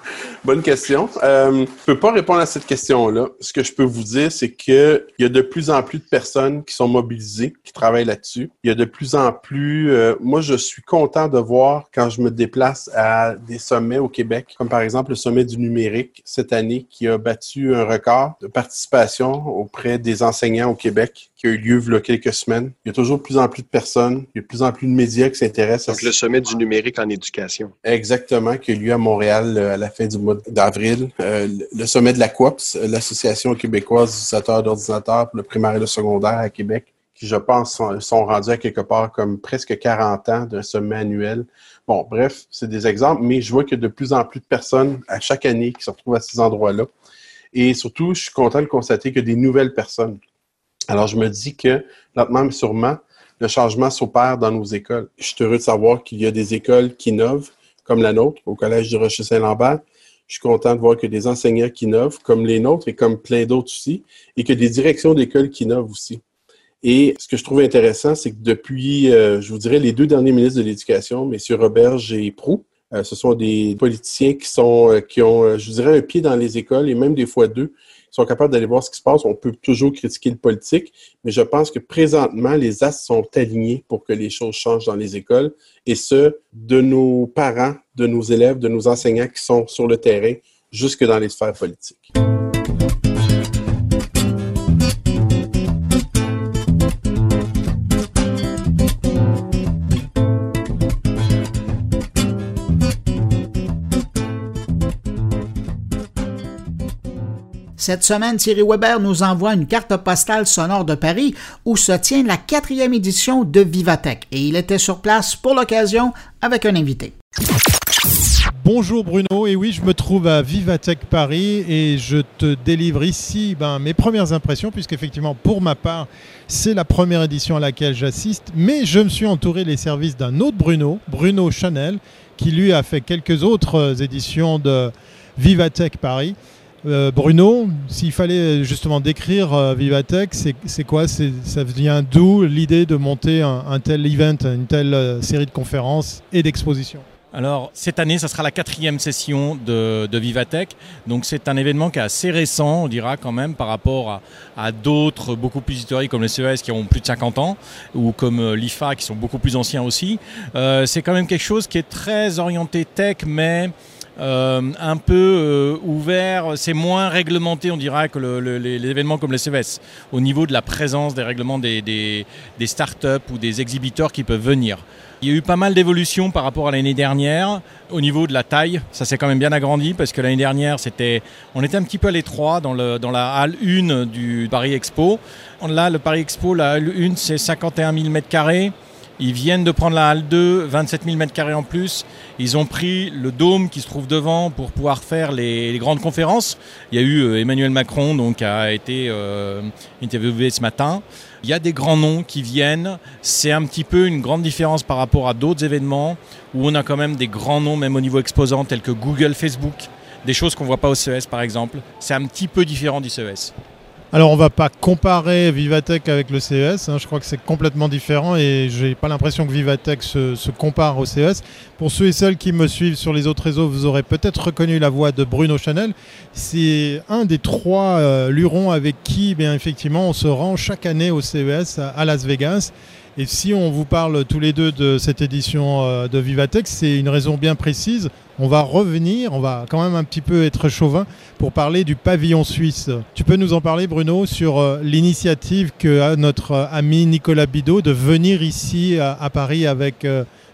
Bonne question. Euh, je peux pas répondre à cette question-là. Ce que je peux vous dire, c'est qu'il y a de plus en plus de personnes qui sont mobilisées, qui travaillent là-dessus. Il y a de plus en plus... Euh, moi, je suis content de voir quand je me déplace à des sommets au Québec, comme par exemple le sommet du numérique cette année, qui a battu un record de participation auprès des enseignants au Québec qui a eu lieu il y a quelques semaines. Il y a toujours de plus en plus de personnes, il y a de plus en plus de médias qui s'intéressent. Donc, le sommet du numérique en éducation. Exactement, qui a eu lieu à Montréal euh, à la fin du mois d'avril. Euh, le sommet de la COPS, euh, l'Association québécoise d'utilisateurs d'ordinateurs pour le primaire et le secondaire à Québec, qui, je pense, sont, rendus à quelque part comme presque 40 ans d'un sommet annuel. Bon, bref, c'est des exemples, mais je vois qu'il y a de plus en plus de personnes à chaque année qui se retrouvent à ces endroits-là. Et surtout, je suis content de constater que des nouvelles personnes. Alors, je me dis que, lentement mais sûrement, le changement s'opère dans nos écoles. Je suis heureux de savoir qu'il y a des écoles qui innovent, comme la nôtre, au Collège du Rocher-Saint-Lambert. Je suis content de voir que des enseignants qui innovent, comme les nôtres et comme plein d'autres aussi, et que des directions d'école qui innovent aussi. Et ce que je trouve intéressant, c'est que depuis, euh, je vous dirais, les deux derniers ministres de l'Éducation, M. Roberge et Prou, euh, ce sont des politiciens qui sont, euh, qui ont, je vous dirais, un pied dans les écoles et même des fois deux, sont capables d'aller voir ce qui se passe. On peut toujours critiquer le politique, mais je pense que présentement, les as sont alignés pour que les choses changent dans les écoles, et ce, de nos parents, de nos élèves, de nos enseignants qui sont sur le terrain, jusque dans les sphères politiques. Cette semaine, Thierry Weber nous envoie une carte postale sonore de Paris où se tient la quatrième édition de Vivatech et il était sur place pour l'occasion avec un invité. Bonjour Bruno, et oui, je me trouve à Vivatech Paris et je te délivre ici ben, mes premières impressions, puisqu'effectivement, pour ma part, c'est la première édition à laquelle j'assiste, mais je me suis entouré les services d'un autre Bruno, Bruno Chanel, qui lui a fait quelques autres éditions de Vivatech Paris. Euh, Bruno, s'il fallait justement décrire euh, Vivatech, c'est quoi? Ça vient d'où l'idée de monter un, tel event, une telle euh, série de conférences et d'expositions? Alors, cette année, ça sera la quatrième session de, Vivatech. Donc, c'est un événement qui est assez récent, on dira quand même, par rapport à, d'autres beaucoup plus historiques comme les CES qui ont plus de 50 ans, ou comme l'IFA qui sont beaucoup plus anciens aussi. c'est quand même quelque chose qui est très orienté tech, mais euh, un peu euh, ouvert, c'est moins réglementé, on dirait, que les événements comme les CES, au niveau de la présence des règlements des, startups ou des exhibiteurs qui peuvent venir. Il y a eu pas mal d'évolutions par rapport à l'année dernière. Au niveau de la taille, ça s'est quand même bien agrandi parce que l'année dernière, c'était, on était un petit peu à l'étroit dans la halle 1 du Paris Expo. Là, le Paris Expo, la halle 1, c'est 51 000 m2. Ils viennent de prendre la halle 2, 27 000 m2 en plus. Ils ont pris le dôme qui se trouve devant pour pouvoir faire les, grandes conférences. Il y a eu euh, Emmanuel Macron donc a été euh, interviewé ce matin. Il y a des grands noms qui viennent. C'est un petit peu une grande différence par rapport à d'autres événements où on a quand même des grands noms même au niveau exposant tels que Google, Facebook, des choses qu'on voit pas au CES par exemple. C'est un petit peu différent du CES. Alors on va pas comparer Vivatech avec le CES, hein. je crois que c'est complètement différent et j'ai pas l'impression que Vivatech se, compare au CES. Pour ceux et celles qui me suivent sur les autres réseaux, vous aurez peut-être reconnu la voix de Bruno Chanel. C'est un des trois euh, lurons avec qui, eh bien effectivement, on se rend chaque année au CES à Las Vegas. Et si on vous parle tous les deux de cette édition euh, de Vivatech, c'est une raison bien précise. On va revenir, on va quand même un petit peu être chauvin pour parler du pavillon suisse. Tu peux nous en parler, Bruno, sur euh, l'initiative que a notre euh, ami Nicolas Bidot de venir ici à, à Paris avec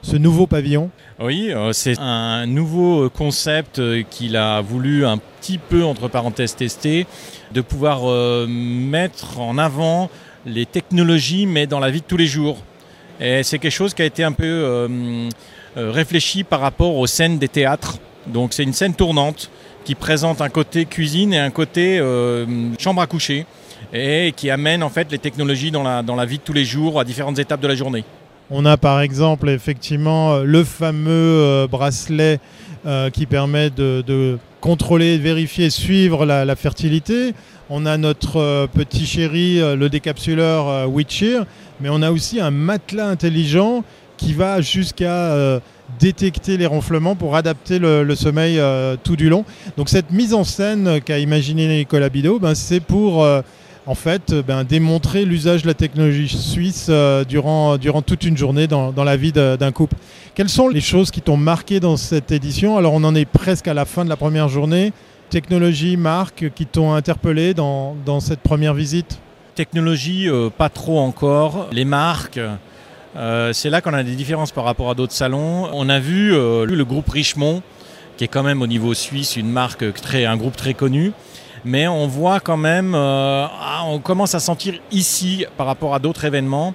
ce nouveau pavillon? Oui, c'est un nouveau concept qu'il a voulu un petit peu, entre parenthèses, tester, de pouvoir mettre en avant les technologies, mais dans la vie de tous les jours. Et c'est quelque chose qui a été un peu euh, réfléchi par rapport aux scènes des théâtres. Donc c'est une scène tournante qui présente un côté cuisine et un côté euh, chambre à coucher et qui amène en fait les technologies dans la, dans la vie de tous les jours à différentes étapes de la journée. On a par exemple effectivement le fameux euh, bracelet euh, qui permet de, de, contrôler, vérifier, suivre la fertilité. On a notre euh, petit chéri, euh, le décapsuleur euh, Witcher, mais on a aussi un matelas intelligent qui va jusqu'à détecter les ronflements pour adapter le, sommeil tout du long. Donc cette mise en scène qu'a imaginé Nicolas Bidot, ben, c'est pour en fait ben, démontrer l'usage de la technologie suisse durant, durant toute une journée dans, dans la vie d'un couple. Quelles sont les choses qui t'ont marqué dans cette édition? Alors on en est presque à la fin de la première journée technologies, marques qui t'ont interpellé dans, dans, cette première visite Technologie, euh, pas trop encore. Les marques, euh, c'est là qu'on a des différences par rapport à d'autres salons. On a vu euh, le groupe Richemont, qui est quand même au niveau suisse une marque, très, un groupe très connu. Mais on voit quand même, ah, on commence à sentir ici, par rapport à d'autres événements,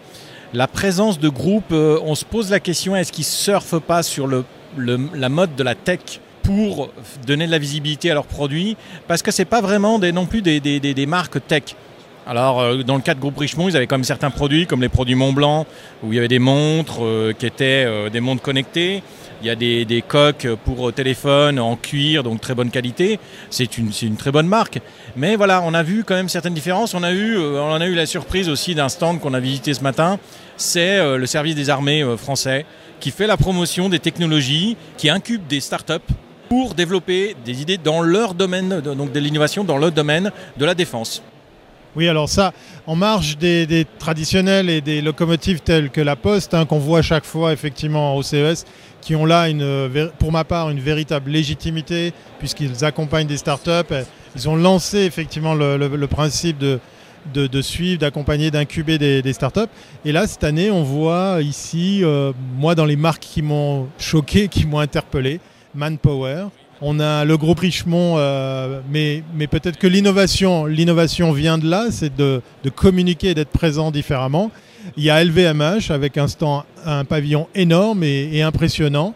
la présence de groupes. On se pose la question est-ce qu'ils surfent pas sur le, le, la mode de la tech? Pour donner de la visibilité à leurs produits, parce que ce n'est pas vraiment non plus des, marques tech. Alors, euh, dans le cas de Groupe Richemont, ils avaient quand même certains produits, comme les produits Montblanc, où il y avait des montres euh, qui étaient euh, des montres connectées. Il y a des, coques pour téléphone en cuir, donc très bonne qualité. C'est une, une très bonne marque. Mais voilà, on a vu quand même certaines différences. On a eu, on a eu la surprise aussi d'un stand qu'on a visité ce matin. C'est le service des armées français qui fait la promotion des technologies, qui incube des startups pour développer des idées dans leur domaine, donc de l'innovation dans le domaine de la défense. Oui, alors ça, en marge des, traditionnels et des locomotives telles que la Poste, hein, qu'on voit chaque fois effectivement au CES, qui ont là, pour ma part, une véritable légitimité, puisqu'ils accompagnent des startups. Ils ont lancé effectivement le, principe de, suivre, d'accompagner, d'incuber des, des, startups. Et là, cette année, on voit ici, euh, moi, dans les marques qui m'ont choqué, qui m'ont interpellé, Manpower. On a le groupe Richemont, euh, mais, mais peut-être que l'innovation, l'innovation vient de là, c'est de, de, communiquer et d'être présent différemment. Il y a LVMH avec un, stand, un pavillon énorme et, impressionnant.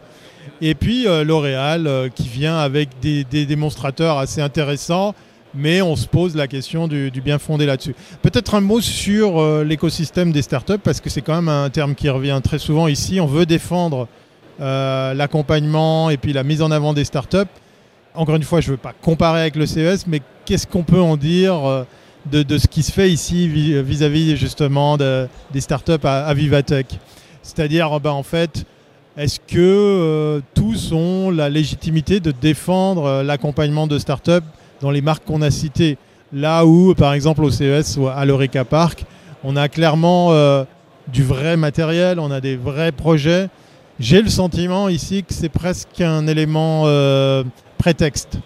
Et puis euh, L'Oréal euh, qui vient avec des, démonstrateurs assez intéressants, mais on se pose la question du, du bien fondé là-dessus. Peut-être un mot sur l'écosystème des startups, parce que c'est quand même un terme qui revient très souvent ici. On veut défendre euh, l'accompagnement et puis la mise en avant des startups. Encore une fois, je ne veux pas comparer avec le CES, mais qu'est-ce qu'on peut en dire euh, de, ce qui se fait ici vis-à-vis -vis justement de, des startups à, à Vivatech? C'est-à-dire, ben, en fait, est-ce que euh, tous ont la légitimité de défendre l'accompagnement de startups dans les marques qu'on a citées? Là où, par exemple, au CES ou à l'Eureka Park, on a clairement du vrai matériel, on a des vrais projets, j'ai le sentiment ici que c'est presque un élément euh, prétexte.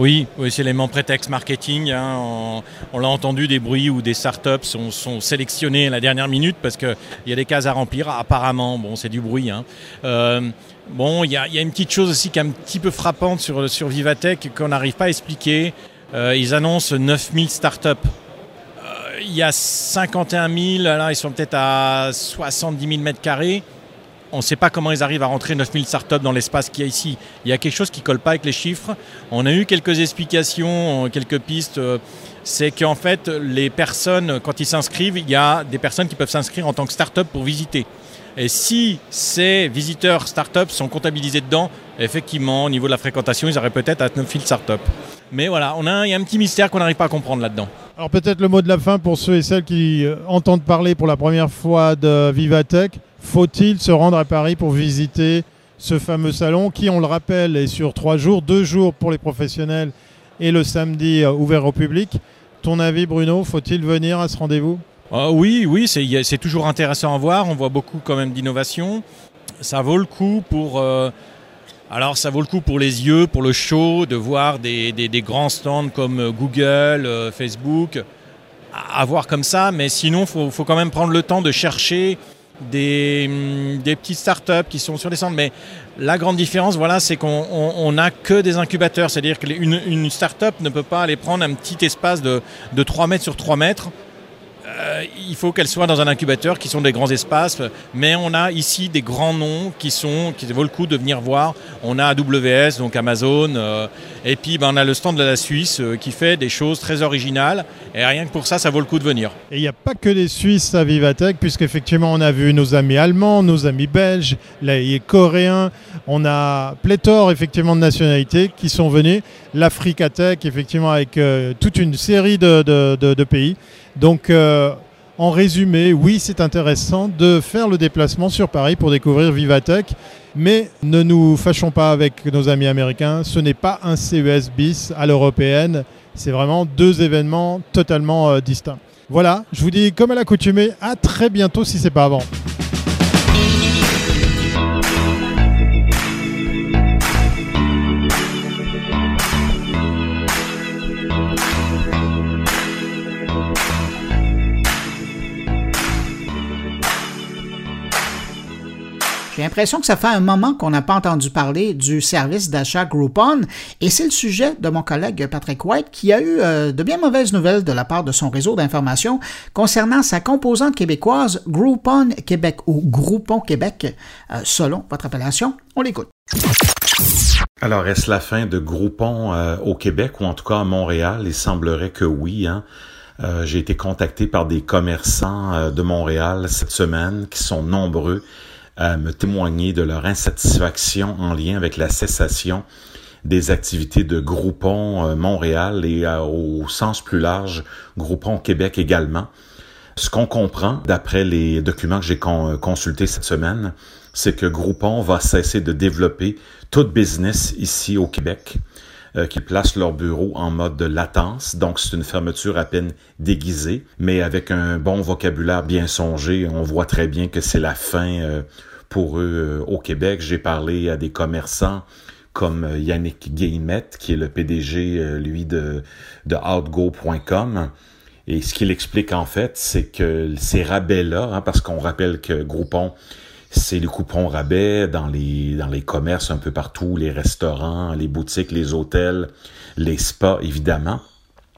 Oui, oui c'est l'élément prétexte marketing. Hein. On, on l'a entendu, des bruits où des startups sont, sont sélectionnés à la dernière minute parce qu'il y a des cases à remplir. Apparemment, bon, c'est du bruit. Hein. Euh, bon, il y, a une petite chose aussi qui est un petit peu frappante sur, sur Vivatech qu'on n'arrive pas à expliquer. Euh, ils annoncent 9000 startups il y a 51 000, là ils sont peut-être à 70 000 mètres carrés. On ne sait pas comment ils arrivent à rentrer 9000 startups dans l'espace qu'il y a ici. Il y a quelque chose qui ne colle pas avec les chiffres. On a eu quelques explications, quelques pistes. C'est qu'en fait, les personnes, quand ils s'inscrivent, il y a des personnes qui peuvent s'inscrire en tant que startup pour visiter. Et si ces visiteurs startups sont comptabilisés dedans, effectivement, au niveau de la fréquentation, ils auraient peut-être à 9000 startups. Mais voilà, on a, il y a un petit mystère qu'on n'arrive pas à comprendre là-dedans. Alors peut-être le mot de la fin pour ceux et celles qui euh, entendent parler pour la première fois de Vivatech. Faut-il se rendre à Paris pour visiter ce fameux salon qui, on le rappelle, est sur trois jours, deux jours pour les professionnels et le samedi euh, ouvert au public. Ton avis, Bruno, faut-il venir à ce rendez-vous? Ah Oui, oui, c'est toujours intéressant à voir. On voit beaucoup quand même d'innovation. Ça vaut le coup pour euh, alors ça vaut le coup pour les yeux, pour le show, de voir des, grands stands comme euh, Google, Facebook, à, voir comme ça, mais sinon il faut, quand même prendre le temps de chercher des, hum, des petites startups qui sont sur les stands. Mais la grande différence, voilà, c'est qu'on n'a que des incubateurs, c'est-à-dire qu'une une startup ne peut pas aller prendre un petit espace de, de 3 mètres sur 3 mètres euh, il faut qu'elles soient dans un incubateur qui sont des grands espaces, mais on a ici des grands noms qui sont qui vaut le coup de venir voir. On a AWS, donc Amazon, euh, et puis ben, on a le stand de la Suisse euh, qui fait des choses très originales, et rien que pour ça, ça vaut le coup de venir. Et il n'y a pas que des Suisses à Vivatech, puisqu'effectivement on a vu nos amis allemands, nos amis belges, les coréens, on a pléthore effectivement de nationalités qui sont venus, l'Africatech effectivement avec toute une série de, de pays. Donc, euh, en résumé, oui, c'est intéressant de faire le déplacement sur Paris pour découvrir Vivatech, mais ne nous fâchons pas avec nos amis américains. Ce n'est pas un CES bis à l'européenne, c'est vraiment deux événements totalement euh, distincts. Voilà, je vous dis comme à l'accoutumée, à très bientôt si c'est pas avant. J'ai l'impression que ça fait un moment qu'on n'a pas entendu parler du service d'achat Groupon et c'est le sujet de mon collègue Patrick White qui a eu euh, de bien mauvaises nouvelles de la part de son réseau d'information concernant sa composante québécoise Groupon Québec ou Groupon Québec euh, selon votre appellation. On l'écoute. Alors, est-ce la fin de Groupon euh, au Québec ou en tout cas à Montréal? Il semblerait que oui. Hein? J'ai été contacté par des commerçants de Montréal cette semaine qui sont nombreux à me témoigner de leur insatisfaction en lien avec la cessation des activités de Groupon euh, Montréal et euh, au sens plus large Groupon Québec également. Ce qu'on comprend d'après les documents que j'ai euh, consultés cette semaine, c'est que Groupon va cesser de développer tout business ici au Québec, qui place leur bureau en mode de latence. Donc c'est une fermeture à peine déguisée, mais avec un bon vocabulaire bien songé, on voit très bien que c'est la fin pour eux euh, au Québec. J'ai parlé à des commerçants comme euh, Yannick Guillemette, qui est le PDG, euh, lui, de, de outgo.com. Et ce qu'il explique en fait, c'est que ces rabais-là, hein, parce qu'on rappelle que Groupon, c'est les coupons rabais dans les, dans les commerces un peu partout, les restaurants, les boutiques, les hôtels, les spas, évidemment.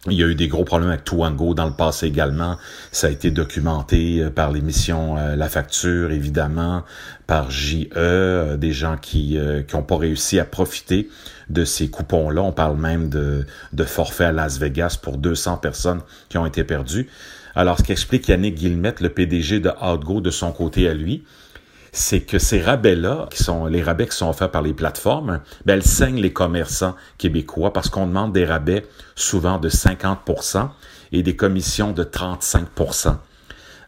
Il y a eu des gros problèmes avec Touango dans le passé également. Ça a été documenté euh, par l'émission euh, La Facture, évidemment, par JE, euh, des gens qui n'ont pas réussi à profiter de ces coupons-là. On parle même de, de forfait à Las Vegas pour 200 personnes qui ont été perdues. Alors, ce qu'explique Yannick Guillemette, le PDG de Outgo, de son côté à lui, c'est que ces rabais-là, qui sont les rabais qui sont offerts par les plateformes, ben, elles saignent les commerçants québécois parce qu'on demande des rabais souvent de 50% et des commissions de 35%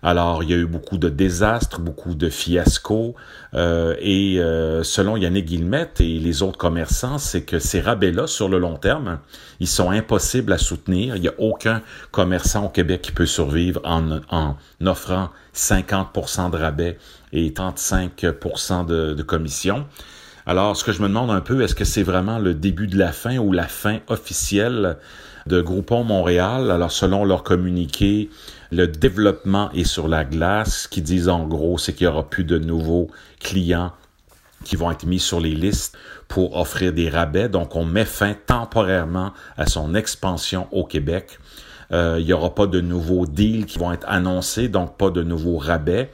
alors, il y a eu beaucoup de désastres, beaucoup de fiascos, euh, et euh, selon Yannick Guillemette et les autres commerçants, c'est que ces rabais-là, sur le long terme, ils sont impossibles à soutenir. Il n'y a aucun commerçant au Québec qui peut survivre en, en offrant 50% de rabais et 35 de, de commission. Alors, ce que je me demande un peu, est-ce que c'est vraiment le début de la fin ou la fin officielle de Groupon Montréal? Alors, selon leur communiqué, le développement est sur la glace. Ce qu'ils disent en gros, c'est qu'il y aura plus de nouveaux clients qui vont être mis sur les listes pour offrir des rabais. Donc, on met fin temporairement à son expansion au Québec. il n'y aura pas de nouveaux deals qui vont être annoncés, donc pas de nouveaux rabais.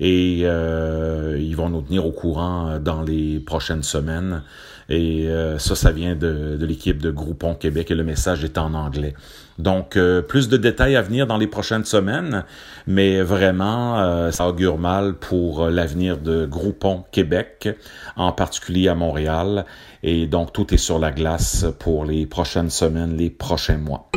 Et ils vont nous tenir au courant dans les prochaines semaines. Et ça, ça vient de, l'équipe de Groupon Québec et le message est en anglais. Donc, euh, plus de détails à venir dans les prochaines semaines, mais vraiment, euh, ça augure mal pour euh, l'avenir de Groupon Québec, en particulier à Montréal. Et donc, tout est sur la glace pour les prochaines semaines, les prochains mois.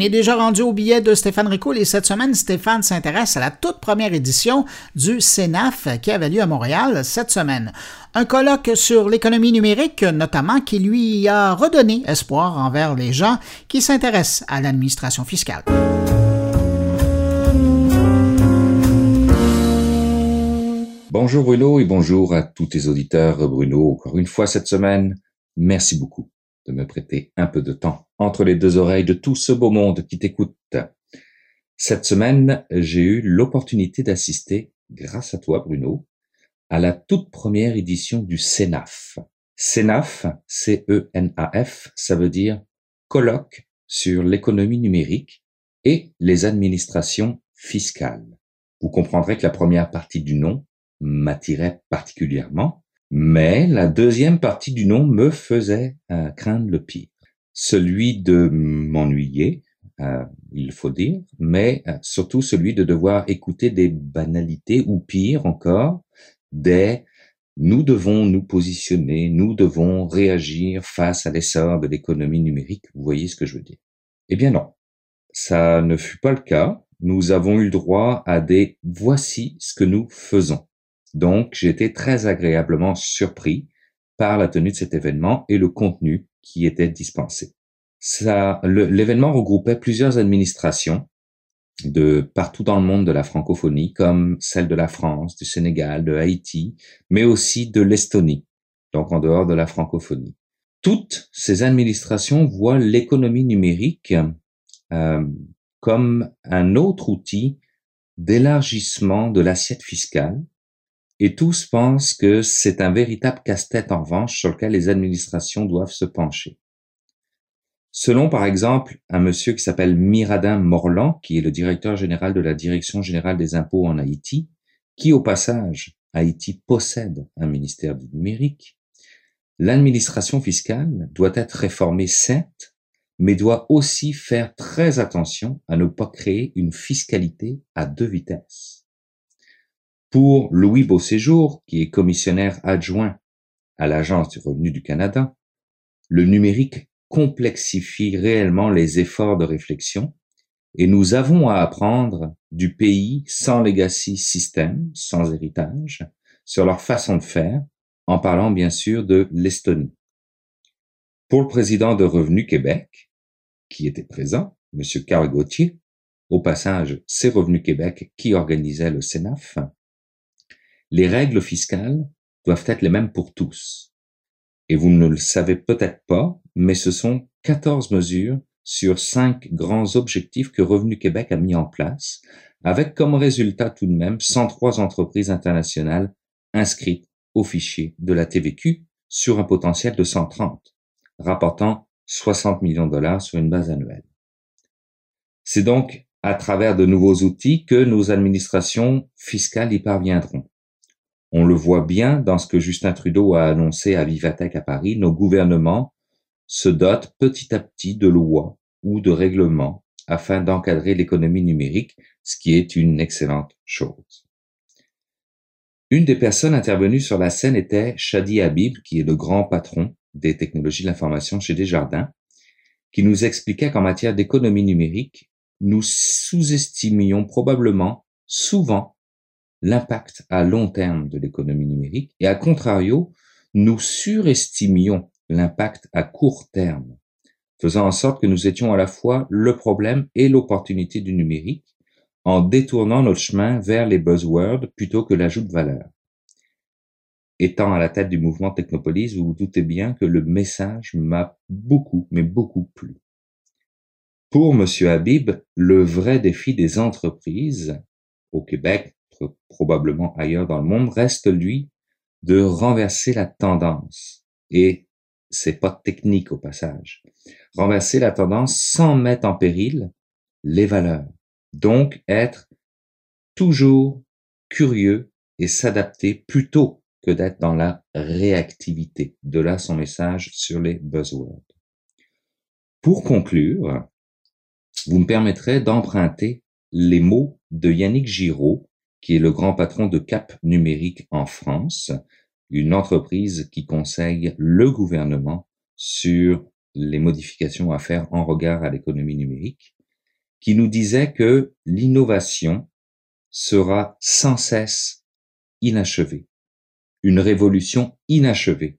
On est déjà rendu au billet de Stéphane Ricoul et cette semaine, Stéphane s'intéresse à la toute première édition du CENAF qui avait lieu à Montréal cette semaine. Un colloque sur l'économie numérique, notamment, qui lui a redonné espoir envers les gens qui s'intéressent à l'administration fiscale. Bonjour Bruno et bonjour à tous tes auditeurs. Bruno, encore une fois cette semaine, merci beaucoup de me prêter un peu de temps entre les deux oreilles de tout ce beau monde qui t'écoute. Cette semaine, j'ai eu l'opportunité d'assister, grâce à toi Bruno, à la toute première édition du CENAF. CENAF, C-E-N-A-F, ça veut dire colloque sur l'économie numérique et les administrations fiscales. Vous comprendrez que la première partie du nom m'attirait particulièrement, mais la deuxième partie du nom me faisait euh, craindre le pire. Celui de m'ennuyer, euh, il faut dire, mais euh, surtout celui de devoir écouter des banalités ou pire encore, des nous devons nous positionner, nous devons réagir face à l'essor de l'économie numérique. Vous voyez ce que je veux dire Eh bien non, ça ne fut pas le cas. Nous avons eu droit à des voici ce que nous faisons. Donc, j'ai été très agréablement surpris par la tenue de cet événement et le contenu qui était dispensé. L'événement regroupait plusieurs administrations de partout dans le monde de la francophonie, comme celle de la France, du Sénégal, de Haïti, mais aussi de l'Estonie, donc en dehors de la francophonie. Toutes ces administrations voient l'économie numérique euh, comme un autre outil d'élargissement de l'assiette fiscale et tous pensent que c'est un véritable casse-tête en revanche sur lequel les administrations doivent se pencher. Selon par exemple un monsieur qui s'appelle Miradin Morland, qui est le directeur général de la Direction générale des impôts en Haïti, qui au passage, Haïti possède un ministère du numérique, l'administration fiscale doit être réformée certes, mais doit aussi faire très attention à ne pas créer une fiscalité à deux vitesses. Pour Louis Beauséjour, qui est commissionnaire adjoint à l'Agence du revenu du Canada, le numérique complexifie réellement les efforts de réflexion et nous avons à apprendre du pays sans legacy système, sans héritage, sur leur façon de faire, en parlant bien sûr de l'Estonie. Pour le président de Revenu Québec, qui était présent, M. Carl Gauthier, au passage, c'est Revenu Québec qui organisait le CENAF, les règles fiscales doivent être les mêmes pour tous. Et vous ne le savez peut-être pas, mais ce sont 14 mesures sur cinq grands objectifs que Revenu Québec a mis en place, avec comme résultat tout de même 103 entreprises internationales inscrites au fichier de la TVQ sur un potentiel de 130, rapportant 60 millions de dollars sur une base annuelle. C'est donc à travers de nouveaux outils que nos administrations fiscales y parviendront. On le voit bien dans ce que Justin Trudeau a annoncé à Vivatech à Paris, nos gouvernements se dotent petit à petit de lois ou de règlements afin d'encadrer l'économie numérique, ce qui est une excellente chose. Une des personnes intervenues sur la scène était Shadi Habib, qui est le grand patron des technologies de l'information chez Desjardins, qui nous expliquait qu'en matière d'économie numérique, nous sous-estimions probablement souvent l'impact à long terme de l'économie numérique et à contrario, nous surestimions l'impact à court terme, faisant en sorte que nous étions à la fois le problème et l'opportunité du numérique en détournant notre chemin vers les buzzwords plutôt que l'ajout de valeur. Étant à la tête du mouvement Technopolis, vous vous doutez bien que le message m'a beaucoup, mais beaucoup plu. Pour M. Habib, le vrai défi des entreprises, au Québec, probablement ailleurs dans le monde, reste lui de renverser la tendance. Et c'est pas technique au passage. Renverser la tendance sans mettre en péril les valeurs. Donc être toujours curieux et s'adapter plutôt que d'être dans la réactivité. De là son message sur les buzzwords. Pour conclure, vous me permettrez d'emprunter les mots de Yannick Giraud, qui est le grand patron de Cap Numérique en France, une entreprise qui conseille le gouvernement sur les modifications à faire en regard à l'économie numérique, qui nous disait que l'innovation sera sans cesse inachevée, une révolution inachevée.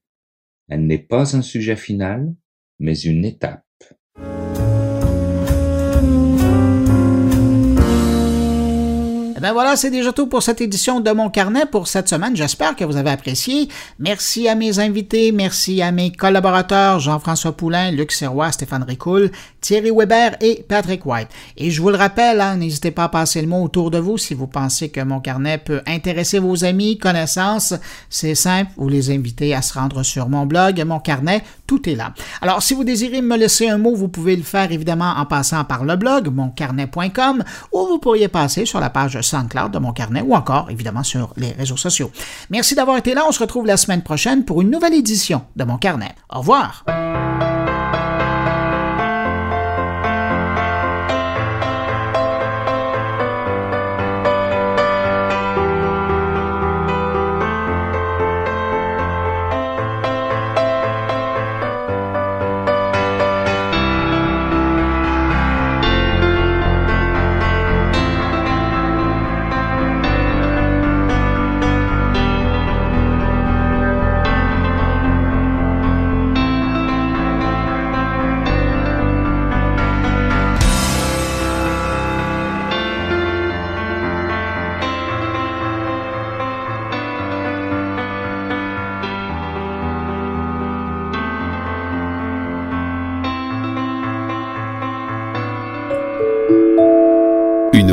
Elle n'est pas un sujet final, mais une étape. Ben voilà, c'est déjà tout pour cette édition de mon carnet pour cette semaine. J'espère que vous avez apprécié. Merci à mes invités, merci à mes collaborateurs Jean-François Poulain, Luc Serrois, Stéphane Ricoul, Thierry Weber et Patrick White. Et je vous le rappelle, hein, n'hésitez pas à passer le mot autour de vous si vous pensez que mon carnet peut intéresser vos amis, connaissances. C'est simple, vous les invitez à se rendre sur mon blog, mon carnet, tout est là. Alors, si vous désirez me laisser un mot, vous pouvez le faire évidemment en passant par le blog, moncarnet.com, ou vous pourriez passer sur la page De mon carnet ou encore, évidemment, sur les réseaux sociaux. Merci d'avoir été là. On se retrouve la semaine prochaine pour une nouvelle édition de mon carnet. Au revoir.